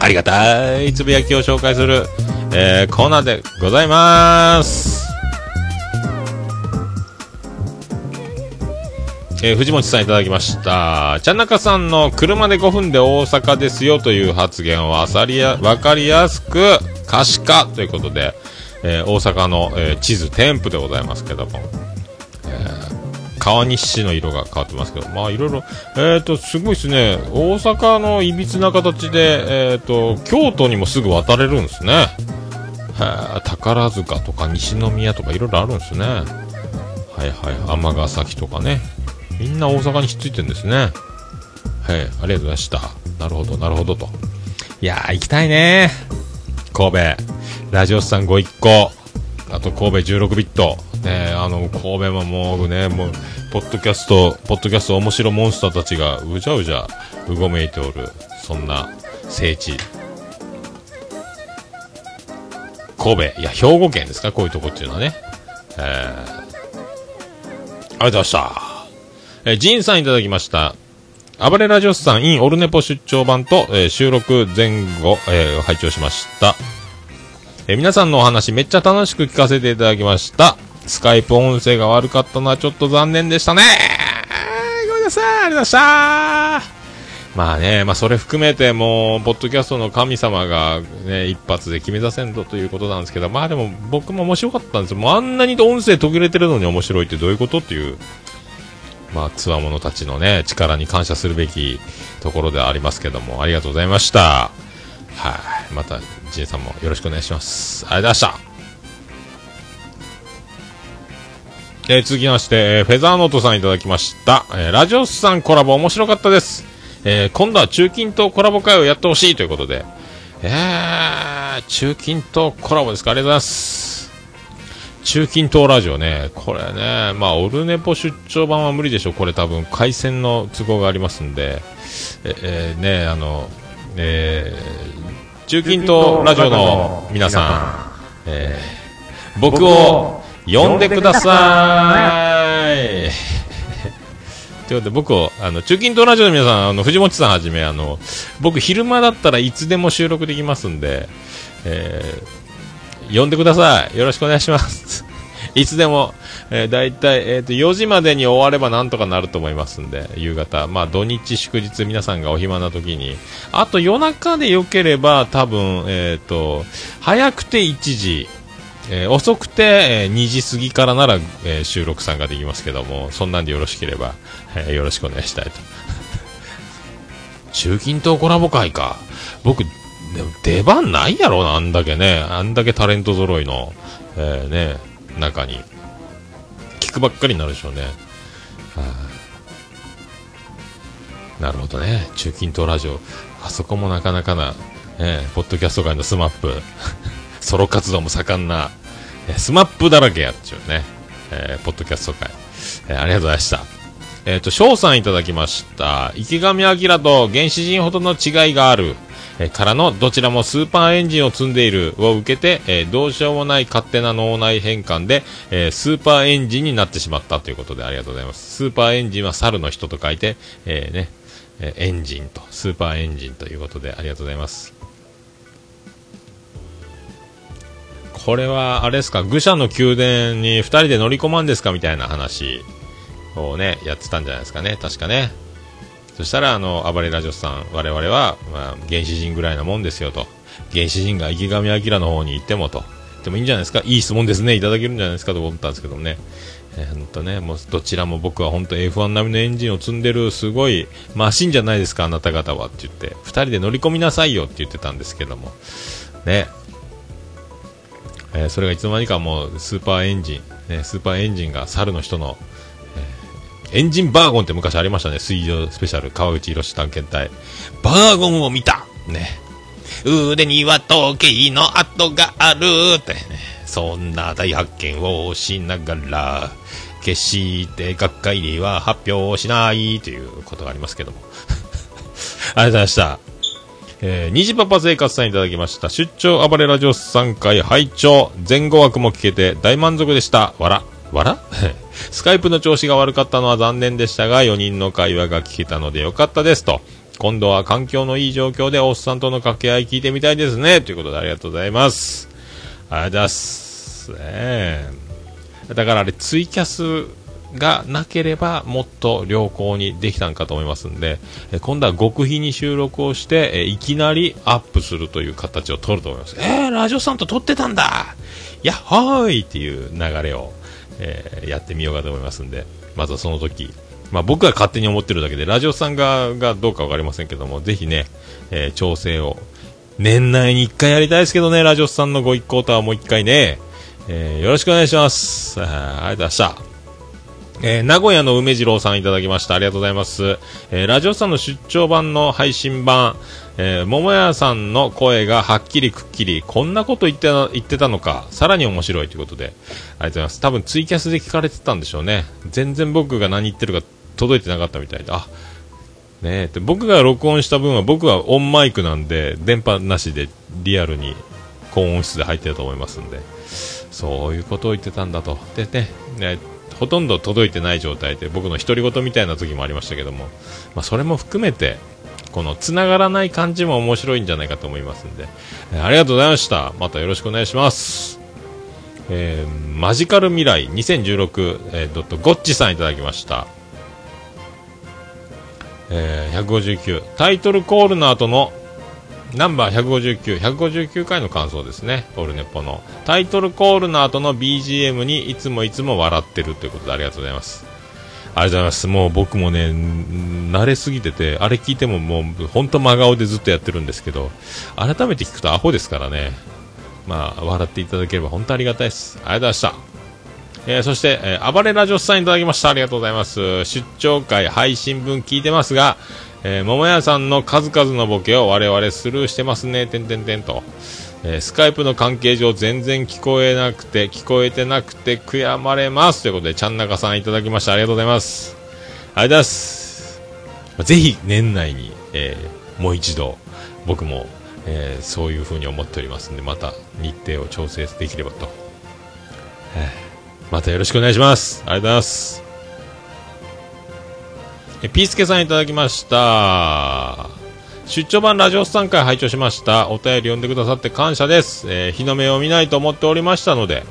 ありがたいつぶやきを紹介する、えーコーナーでございます。えー藤本さんいただきました。ちゃなかさんの車で5分で大阪ですよという発言はあさりや、わかりやすく可視化ということで、えー大阪の、えー地図添付でございますけども、え川西市の色が変わってますけど、まあいろいろ、えっ、と、すごいですね。大阪のいびつな形で、えっ、と、京都にもすぐ渡れるんですね。宝塚とか西宮とかいろいろあるんですね。はいはい。尼崎とかね。みんな大阪にひっついてるんですね。はい。ありがとうございました。なるほど、なるほどと。いやー、行きたいね神戸。ラジオスさんご一行。あと神戸16ビット。ねあの、神戸ももうね、もう、ポッドキャスト、ポッドキャスト面白モンスターたちがうじゃうじゃうごめいておる、そんな聖地。神戸、いや、兵庫県ですか、こういうとこっていうのはね。えー、ありがとうございました。えージンさんいただきました。暴れラジオスさん in オルネポ出張版と、えー収録前後、えー拝聴しました。えー皆さんのお話めっちゃ楽しく聞かせていただきました。スカイプ音声が悪かったのはちょっと残念でしたね。ごめんなさい、ありがとうございました。まあね、まあそれ含めてもう、ポッドキャストの神様がね、一発で決めさせんとということなんですけど、まあでも僕も面白かったんですよ。もうあんなに音声途切れてるのに面白いってどういうことっていう、まあつわものたちのね、力に感謝するべきところではありますけども、ありがとうございました。はい。また、ジンさんもよろしくお願いします。ありがとうございました。えー続きまして、えーフェザーノートさんいただきました。えーラジオスさんコラボ面白かったです。え今度は中金とコラボ会をやってほしいということで。えー、中金とコラボですか？ありがとうございます。中近東ラジオね、これね、まあ、オルネポ出張版は無理でしょう、これ多分、回線の都合がありますんで、え、えーね、あの、えー中近東ラジオの皆さん、えー僕を呼んでください。ということで、僕を、あの、中近東ラジオの皆さん、あの、藤本さんはじめ、あの、僕、昼間だったらいつでも収録できますんで、えー呼んでください。よろしくお願いします。いつでも、えー、だいたい、えっ、と、4時までに終わればなんとかなると思いますんで、夕方。まあ、土日祝日皆さんがお暇な時に。あと、夜中で良ければ、多分、えっ、と、早くて1時、えー遅くて、えー2時過ぎからなら、え収録参加できますけども、そんなんでよろしければ、えよろしくお願いしたいと。中近東コラボ会か。僕、でも出番ないやろな、あんだけね。あんだけタレント揃いの、えーね、中に。聞くばっかりになるでしょうね。はあなるほどね。中近東ラジオ。あそこもなかなかな、えーポッドキャスト界のスマップ。ソロ活動も盛んな、えースマップだらけやっちゅうね。えーポッドキャスト界。えーありがとうございました。えっ、と、翔さんいただきました。池上彰と原始人ほどの違いがある。えからの、どちらもスーパーエンジンを積んでいるを受けて、えどうしようもない勝手な脳内変換で、えスーパーエンジンになってしまったということでありがとうございます。スーパーエンジンは猿の人と書いて、えーね、えエンジンと、スーパーエンジンということでありがとうございます。これは、あれですか、愚者の宮殿に2人で乗り込まんですか？みたいな話をね、やってたんじゃないですかね、確かね。そしたら、あの、暴れラジオさん、我々は、まあ、原始人ぐらいなもんですよと。原始人が池上彰の方に行ってもと。でもいいんじゃないですか？いい質問ですね。いただけるんじゃないですか？と思ったんですけどもね。えー、ほんとね、もうどちらも僕は本当 F1 並みのエンジンを積んでるすごいマシンじゃないですか、あなた方はって言って、2人で乗り込みなさいよって言ってたんですけども。ね。えーそれがいつの間にかもうスーパーエンジン、ね、スーパーエンジンが猿の人の、エンジンバーゴンって昔ありましたね、水上スペシャル、川口博探検隊。バーゴンを見たね。腕には時計の跡があるってね。そんな大発見をしながら、決して学会では発表しないということがありますけども。ありがとうございました。えー、虹パパ生活さんいただきました。出張暴れラジオ3回拝聴前後枠も聞けて大満足でした。わら。わら スカイプの調子が悪かったのは残念でしたが、4人の会話が聞けたのでよかったですと。今度は環境のいい状況でおっさんとの掛け合い聞いてみたいですね。ということでありがとうございます。ありがとうございます。ねえだからあれ、ツイキャスがなければもっと良好にできたんかと思いますんで、え今度は極秘に収録をして、えいきなりアップするという形を取ると思います。えー、ラジオさんと撮ってたんだやっほーいっていう流れを、えーやってみようかと思いますんで、まずはその時、まあ僕が勝手に思ってるだけで、ラジオさんががどうかわかりませんけども、ぜひね、えー調整を、年内に一回やりたいですけどね、ラジオさんのご一行とはもう一回ね、えーよろしくお願いします。あありがとうございました。えー名古屋の梅次郎さんいただきました。ありがとうございます。えーラジオさんの出張版の配信版、えー桃屋さんの声がはっきりくっきり、こんなこと言って言ってたのか、さらに面白いということで、ありがとうございます。多分ツイキャスで聞かれてたんでしょうね。全然僕が何言ってるか届いてなかったみたいで、あ、ねえで僕が録音した分は僕はオンマイクなんで、電波なしでリアルに高音質で入ってると思いますんで、そういうことを言ってたんだと。でね、ねほとんど届いてない状態で僕の独り言みたいな時もありましたけども、まあ、それも含めてこのつながらない感じも面白いんじゃないかと思いますんで、えーありがとうございました。またよろしくお願いします。えーマジカル未来2016、えー、ドットゴッチさんいただきました。えー159タイトルコールの後のナンバー159、159回の感想ですね、オルネポの。タイトルコールの後の BGM にいつもいつも笑ってるということでありがとうございます。ありがとうございます。もう僕もね、慣れすぎてて、あれ聞いてももう本当真顔でずっとやってるんですけど、改めて聞くとアホですからね。まあ、笑っていただければ本当ありがたいです。ありがとうございました。えーそして、えー暴れラジオスさんいただきました。ありがとうございます。出張会配信分聞いてますが、えー桃屋さんの数々のボケを我々スルーしてますね、てんてんてんと。えースカイプの関係上全然聞こえなくて、聞こえてなくて悔やまれます。ということで、ちゃんなかさんいただきました。ありがとうございます。ありがとうございます。ぜひ年内に、えーもう一度僕も、えーそういう風に思っておりますんでまた日程を調整できればと、えーまたよろしくお願いしますありがとうございますえピースケさんいただきました出張版ラジオス3回拝聴しましたお便り読んでくださって感謝です、えー日の目を見ないと思っておりましたので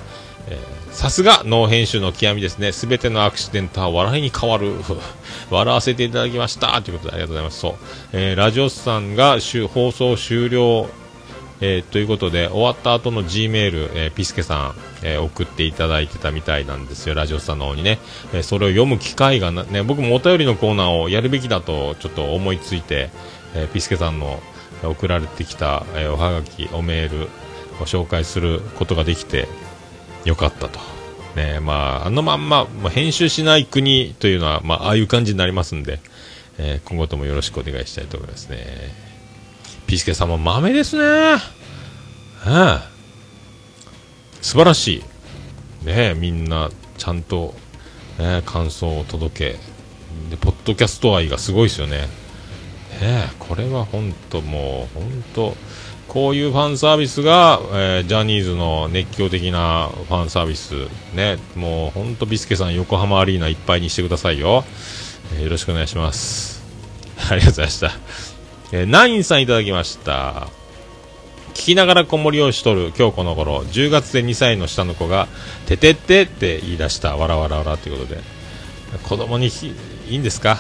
えさすがノー編集の極みですね。すべてのアクシデントは笑いに変わる。笑わせていただきました。ということでありがとうございます。そう。えーラジオスさんが放送終了、えーということで、終わった後の G メール、えピスケさん、えー送っていただいてたみたいなんですよ。ラジオスさんの方にね。えそれを読む機会がな、ね、僕もお便りのコーナーをやるべきだとちょっと思いついて、えーピスケさんの送られてきた、えーおはがき、おメールを紹介することができて、よかったと。ねまあ、あのまんま、まあ、編集しない国というのは、まあ、ああいう感じになりますんで、えー今後ともよろしくお願いしたいと思いますね。ピスケさんも豆ですね。ええ素晴らしい。ねみんな、ちゃんと、ね感想を届け。で、ポッドキャスト愛がすごいですよね。ねこれは本当もう、本当こういうファンサービスが、えージャニーズの熱狂的なファンサービス、ね、もう本当ビスケさん横浜アリーナいっぱいにしてくださいよ。えーよろしくお願いします。ありがとうございました。えーナインさんいただきました。聞きながら子守をしとる今日この頃、10月で2歳の下の子が、ててってって言い出した、わらわらわらということで、子供にいいんですか、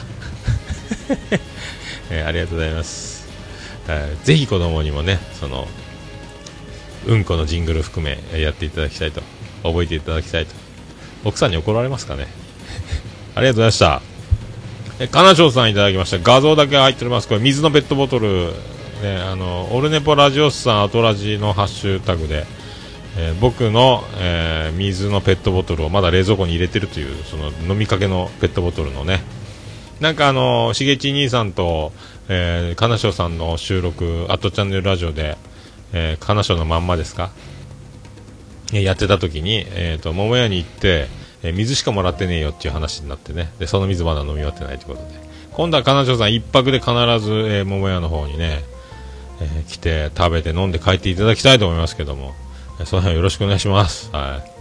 えーありがとうございます。えーぜひ子供にもね、その、うんこのジングル含めやっていただきたいと、覚えていただきたいと。奥さんに怒られますかね？ありがとうございました。え、かなしょうさんいただきました。画像だけ入っております。これ、水のペットボトル、ね、あの、オルネポラジオスさん、アトラジのハッシュタグで、えー僕の、えー水のペットボトルをまだ冷蔵庫に入れてるという、その飲みかけのペットボトルのね、なんかあの、しげち兄さんと、えー、かなしょさんの収録、アットチャンネルラジオで、えー、かなしょのまんまですか？やってた時に、えっ、と、桃屋に行って、えー水しかもらってねえよっていう話になってね。で、その水まだ飲み終わってないということで。今度は金城さん一泊で必ず、えー桃屋の方にね、えー来て食べて飲んで帰っていただきたいと思いますけども、その辺よろしくお願いします。はい。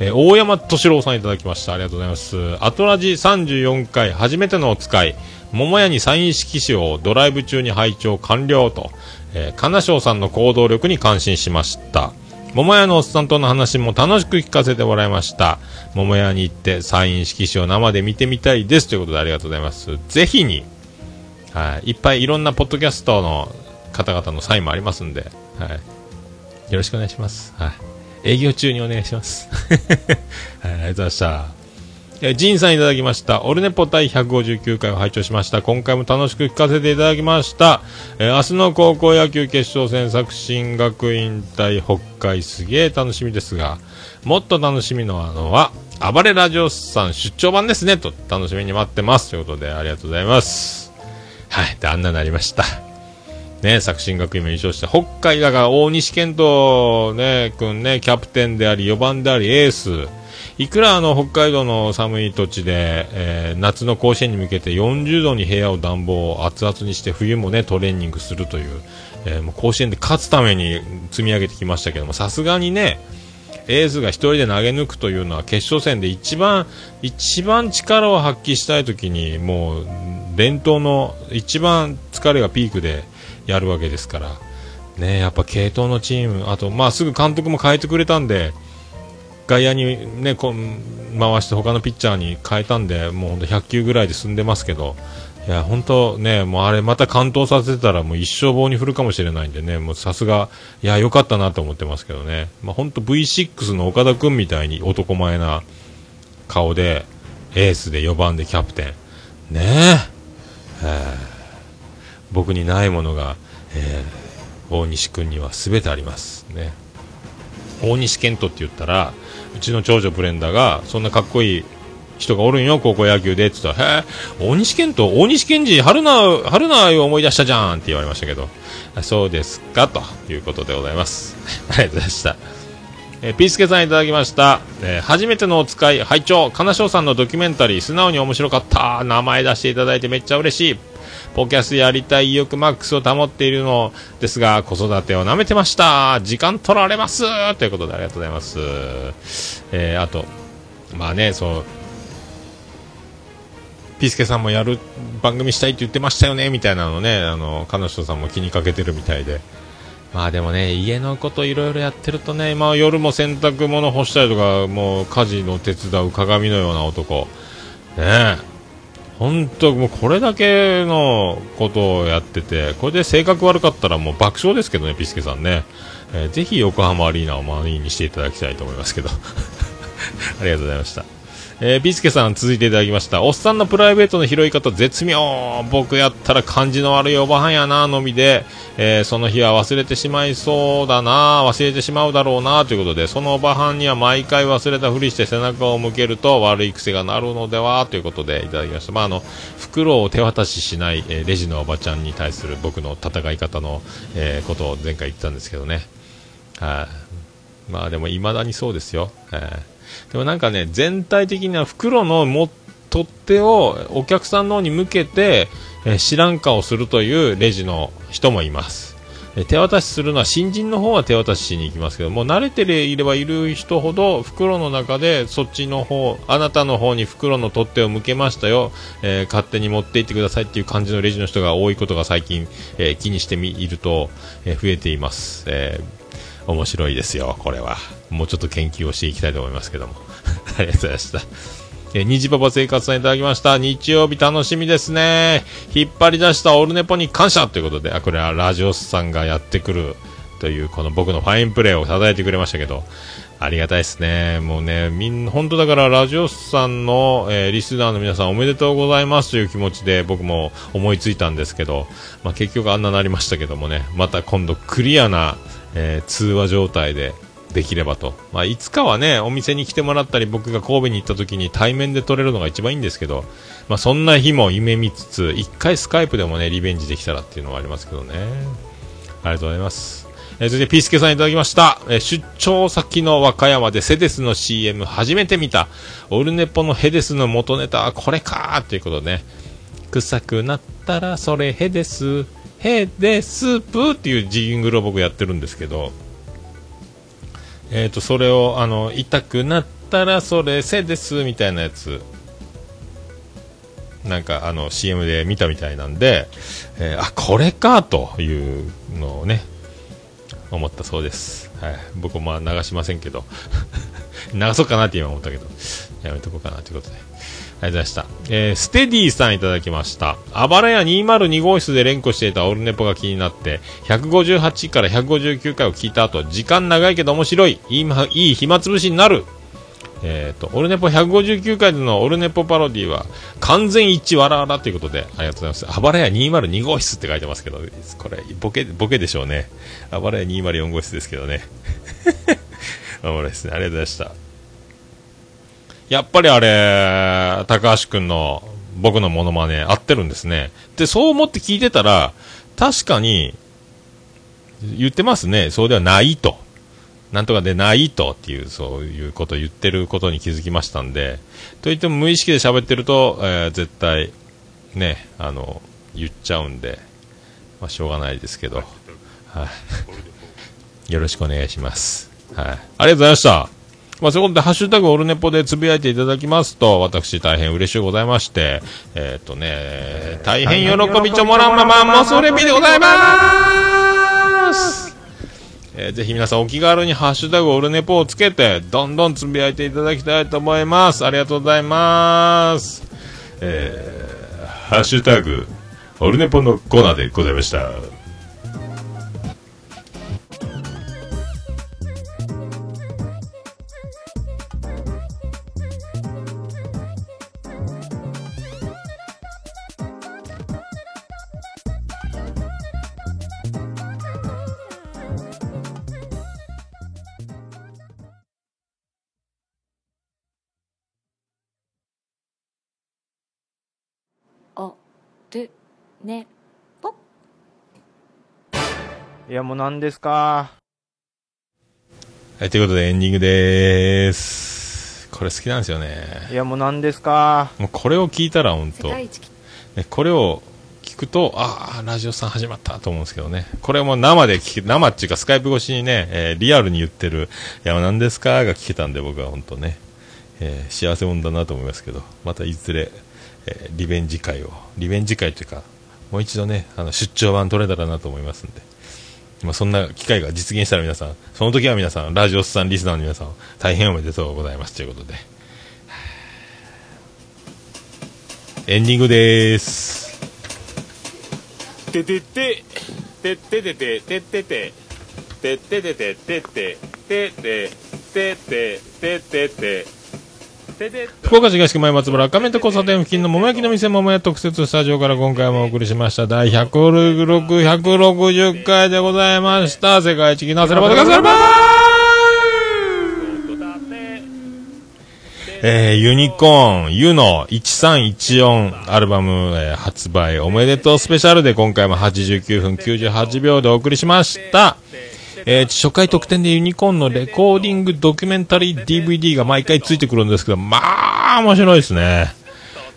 えー大山敏郎さんいただきました。ありがとうございます。アトラジ34回初めてのお使い、桃屋にサイン色紙をドライブ中に拝聴完了と、えー、金賞さんの行動力に感心しました。桃屋のおっさんとの話も楽しく聞かせてもらいました。桃屋に行ってサイン色紙を生で見てみたいです。ということでありがとうございます。ぜひに、はい、いっぱいいろんなポッドキャストの方々のサインもありますんで、はい。よろしくお願いします。はい。営業中にお願いします。はい、ありがとうございました。え、ジンさんいただきました。オルネポ第159回を拝聴しました。今回も楽しく聞かせていただきました。えー明日の高校野球決勝戦作新学院対北海すげえ楽しみですが、もっと楽しみなのは、暴れラジオさん出張版ですね、と楽しみに待ってます。ということで、ありがとうございます。はい、で、あんなになりました。ね、作新学院も優勝して、北海だから大西健人ね、君ね、キャプテンであり、4番であり、エース。いくらあの北海道の寒い土地で、えー夏の甲子園に向けて40度に部屋を暖房を熱々にして冬もねトレーニングするという、えーもう甲子園で勝つために積み上げてきましたけどもさすがにねエースが一人で投げ抜くというのは決勝戦で一番一番力を発揮したい時にもう伝統の一番疲れがピークでやるわけですから。ねやっぱ系統のチームあとまあすぐ監督も変えてくれたんで外野にねこ回して他のピッチャーに変えたんでもうほんと100球ぐらいで済んでますけどいや本当ねもうあれまた完投させてたらもう一生棒に振るかもしれないんでねもうさすがいや良かったなと思ってますけどね。まあ本当 V6 の岡田君みたいに男前な顔でエースで4番でキャプテン。ねえ僕にないものが、えー大西君には全てあります。ね。大西健人って言ったらうちの長女ブレンダーがそんなかっこいい人がおるんよ高校野球で。って言ったらへえ大西健人大西健二春菜春菜を思い出したじゃんって言われましたけど。そうですかということでございます。ありがとうございました。えーピースケさんいただきました、えー初めてのお使い拝聴金賞さんのドキュメンタリー素直に面白かった。名前出していただいてめっちゃ嬉しい。ポキャスやりたい意欲マックスを保っているのですが子育てを舐めてました。時間取られます。ということでありがとうございます。えーあとまあねそうピスケさんもやる番組したいって言ってましたよね。みたいなのねあの彼女さんも気にかけてるみたいで。まあでもね、家のこといろいろやってるとね、まあ夜も洗濯物干したりとか、もう家事の手伝う鏡のような男。ねえ。本当もうこれだけのことをやってて、これで性格悪かったらもう爆笑ですけどね、ピスケさんね。えーぜひ横浜アリーナを満員にしていただきたいと思いますけど。ありがとうございました。えー、ビスケさん続いていただきました。おっさんのプライベートの拾い方絶妙。僕やったら感じの悪いおばはんやな、のみで、えーその日は忘れてしまいそうだな、忘れてしまうだろうな、ということで、そのおばはんには毎回忘れたふりして背中を向けると悪い癖がなるのでは、ということでいただきました。まあ、あの、袋を手渡ししない、えーレジのおばちゃんに対する僕の戦い方の、えことを前回言ったんですけどね。はい、まあでも未だにそうですよ。はいでもなんかね、全体的には袋の取っ手をお客さんの方に向けて、えー知らん顔するというレジの人もいます。え手渡しするのは新人の方は手渡ししに行きますけども慣れていればいる人ほど袋の中でそっちの方あなたの方に袋の取っ手を向けましたよ、えー勝手に持って行ってくださいっていう感じのレジの人が多いことが最近、えー気にしてみると、え増えています、えー面白いですよこれはもうちょっと研究をしていきたいと思いますけども ありがとうございましたえー、虹パパ生活さんいただきました。日曜日楽しみですね。引っ張り出したオルネポに感謝ということで、あ、これはラジオスさんがやってくるという、この僕のファインプレーを叩いてくれましたけど、ありがたいですね。もうね、みんな、本当だからラジオスさんの、えーリスナーの皆さんおめでとうございますという気持ちで僕も思いついたんですけど、まあ結局あんななりましたけどもね、また今度クリアな、えー通話状態で、できればと、まあ、いつかはねお店に来てもらったり僕が神戸に行った時に対面で撮れるのが一番いいんですけど、まあ、そんな日も夢見つつ一回スカイプでもねリベンジできたらっていうのはありますけどね。ありがとうございます。えーそれでピースケさんいただきました、えー出張先の和歌山でセデスの CM 初めて見た。オルネポのヘデスの元ネタはこれかということでね。臭くなったらそれヘデス。ヘデスープっていうジングルを僕やってるんですけどえー、とそれをあの痛くなったらそれせですみたいなやつなんかあの CM で見たみたいなんで、えーあこれかというのをね思ったそうです。はい。僕もまあ流しませんけど、流そうかなって今思ったけど、やめとこうかなということで。ありがとうございました。えー、ステディさんいただきました。あばらや202号室で連呼していたオルネポが気になって、158から159回を聞いた後、時間長いけど面白い、いいいい暇つぶしになる。えーと、オルネポ159回でのオルネポパロディは、完全一致わらわらということで、ありがとうございます。あばらや202号室って書いてますけど、これ、ボケ、ボケでしょうね。あばらや204号室ですけどね。おもろいですね。ありがとうございました。やっぱりあれ、高橋くんの僕のモノマネ合ってるんですね。で、そう思って聞いてたら、確かに、言ってますね。そうではないと。なんとかでないとっていう、そういうことを言ってることに気づきましたんで、といっても無意識で喋ってると、えー絶対、ね、あの、言っちゃうんで、まあ、しょうがないですけど、はい。よろしくお願いします。はい。ありがとうございました。まあ、そういうことで、ハッシュタグオルネポでつぶやいていただきますと、私大変嬉しいございまして、えっ、とね、大変喜びちょもらんまま、もうそれびでございますえーぜひ皆さんお気軽にハッシュタグオルネポをつけて、どんどんつぶやいていただきたいと思います。ありがとうございます。えー、ハッシュタグ、オルネポのコーナーでございました。ね、ぽ。いや、もう何ですか？はい、ということでエンディングでーす。これ好きなんですよね。いや、もう何ですか？もうこれを聞いたら本当ね、これを聞くと、ああ、ラジオさん始まったと思うんですけどね。これも生で聞け、生っていうかスカイプ越しにね、えーリアルに言ってる、いや、何ですか？が聞けたんで僕は本当ね、えー幸せ者だなと思いますけど、またいずれ、えーリベンジ会を、リベンジ会というか、もう一度ね、あの出張版取れたらなと思いますんで。まあ、そんな機会が実現したら皆さん、その時は皆さん、ラジオスさんリスナーの皆さん、大変おめでとうございますということで。エンディングでーす。ててて、てててて、ててて、てててて、ててて、ててて、ててて、ててて、福岡市東区前松原亀戸交差点付近の桃焼きの店桃屋特設スタジオから今回もお送りしました第106、160回でございました。世界一気なせればでございえー、ユニコーン、ユの1314アルバム、えー発売おめでとうスペシャルで今回も89分98秒でお送りしました。えー初回特典でユニコーンのレコーディングドキュメンタリー DVD が毎回ついてくるんですけど、まあ、面白いですね。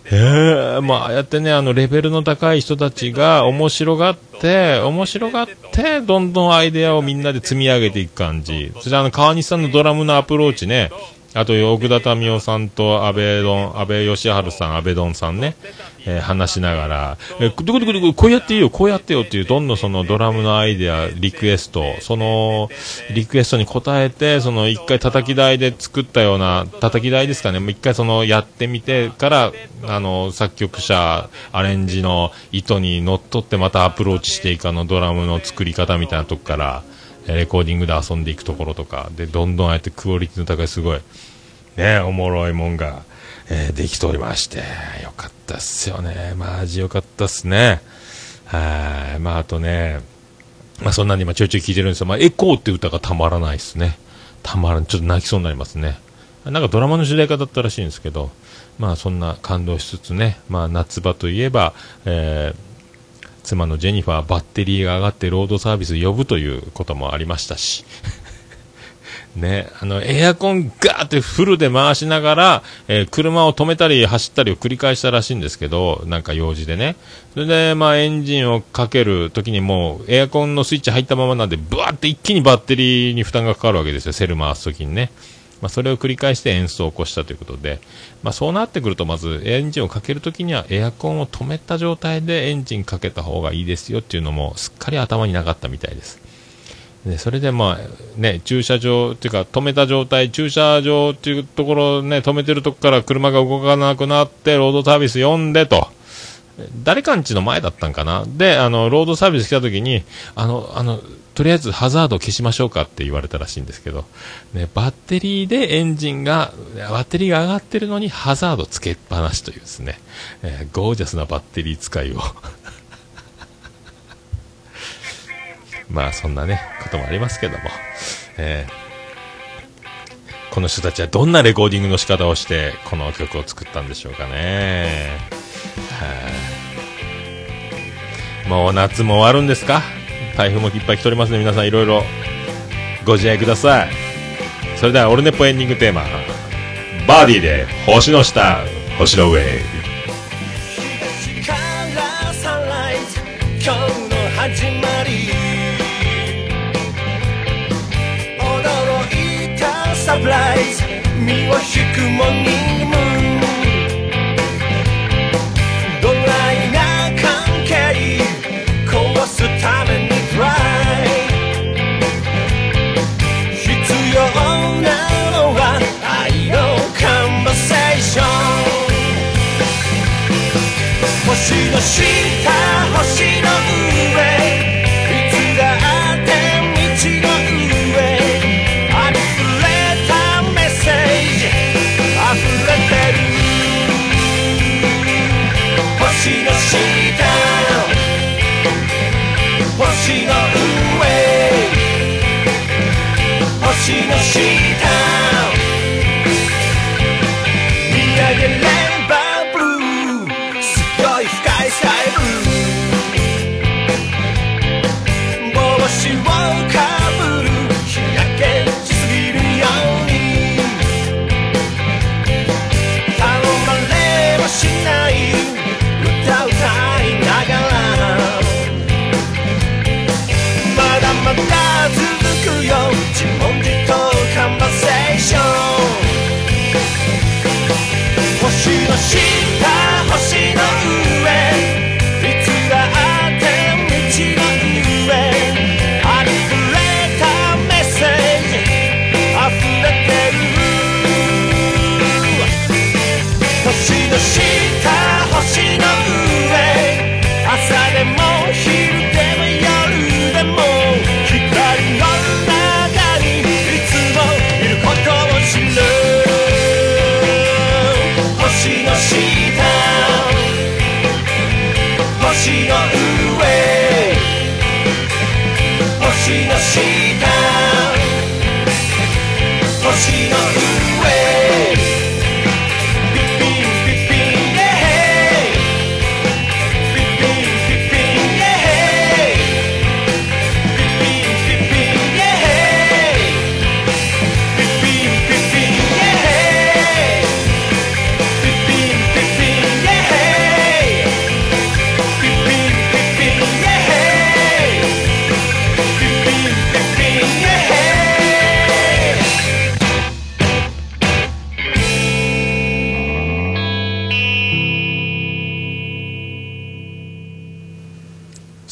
えー、まあ、あやってね、あの、レベルの高い人たちが面白がって、面白がって、どんどんアイデアをみんなで積み上げていく感じ。そしてあの、川西さんのドラムのアプローチね、あと、奥田民生さんと安倍どん、安倍義治さん、安倍どんさんね、えー話しながら、えー、どこどこどこ、こうやっていいよ、こうやってよっていう、どんどんそのドラムのアイデア、リクエスト、その、リクエストに応えて、その一回叩き台で作ったような、叩き台ですかね、もう一回そのやってみてから、あの、作曲者、アレンジの意図にのっとってまたアプローチしていくあのドラムの作り方みたいなとこから、レコーディングで遊んでいくところとか、で、どんどんああやってクオリティの高いすごい、ね、おもろいもんが、えーできておりまして、よかったっすよね。マジよかったっすね。はい。まあ、あとね、まあ、そんなんで今ちょいちょい聞いてるんですよ。まあ、エコーって歌がたまらないっすね。たまらん。ちょっと泣きそうになりますね。なんかドラマの主題歌だったらしいんですけど、まあ、そんな感動しつつね、まあ、夏場といえば、えー妻のジェニファーバッテリーが上がってロードサービス呼ぶということもありましたし、ね、あの、エアコンガーってフルで回しながら、えー車を止めたり走ったりを繰り返したらしいんですけど、なんか用事でね。それで、まあ、エンジンをかけるときにもう、エアコンのスイッチ入ったままなんで、ブワーって一気にバッテリーに負担がかかるわけですよ、セル回すときにね。まあ、それを繰り返して演奏を起こしたということで、まあ、そうなってくると、まず、エンジンをかけるときには、エアコンを止めた状態でエンジンかけた方がいいですよっていうのも、すっかり頭になかったみたいです。でそれでまあね駐車場っていうか止めた状態駐車場っていうところね止めてるとこから車が動かなくなってロードサービス呼んでと。誰かんちの前だったんかな。であのロードサービス来た時にあのあのとりあえずハザード消しましょうかって言われたらしいんですけど、ね、バッテリーでエンジンがバッテリーが上がってるのにハザードつけっぱなしというですね、えーゴージャスなバッテリー使いをまあそんなねこともありますけども、えーこの人たちはどんなレコーディングの仕方をしてこの曲を作ったんでしょうかね。もう夏も終わるんですか？台風もいっぱい来ておりますね。皆さんいろいろご自愛ください。それではオルネポエンディングテーマ。バーディーで星の下星の上。からサライズ今日の始まり。Miłość ku 星の上。星の下。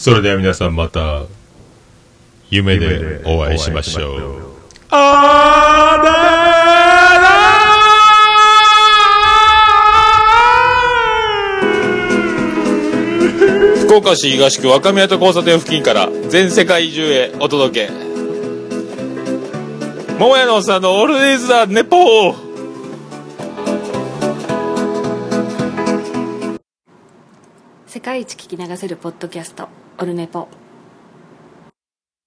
それでは皆さんまた夢でお会いしましょう。福岡市東区若宮と交差点付近から全世界中へお届け桃屋のおっさんのオールディーズ・ザ・ネポー世界一聞き流せるポッドキャストオルネポ。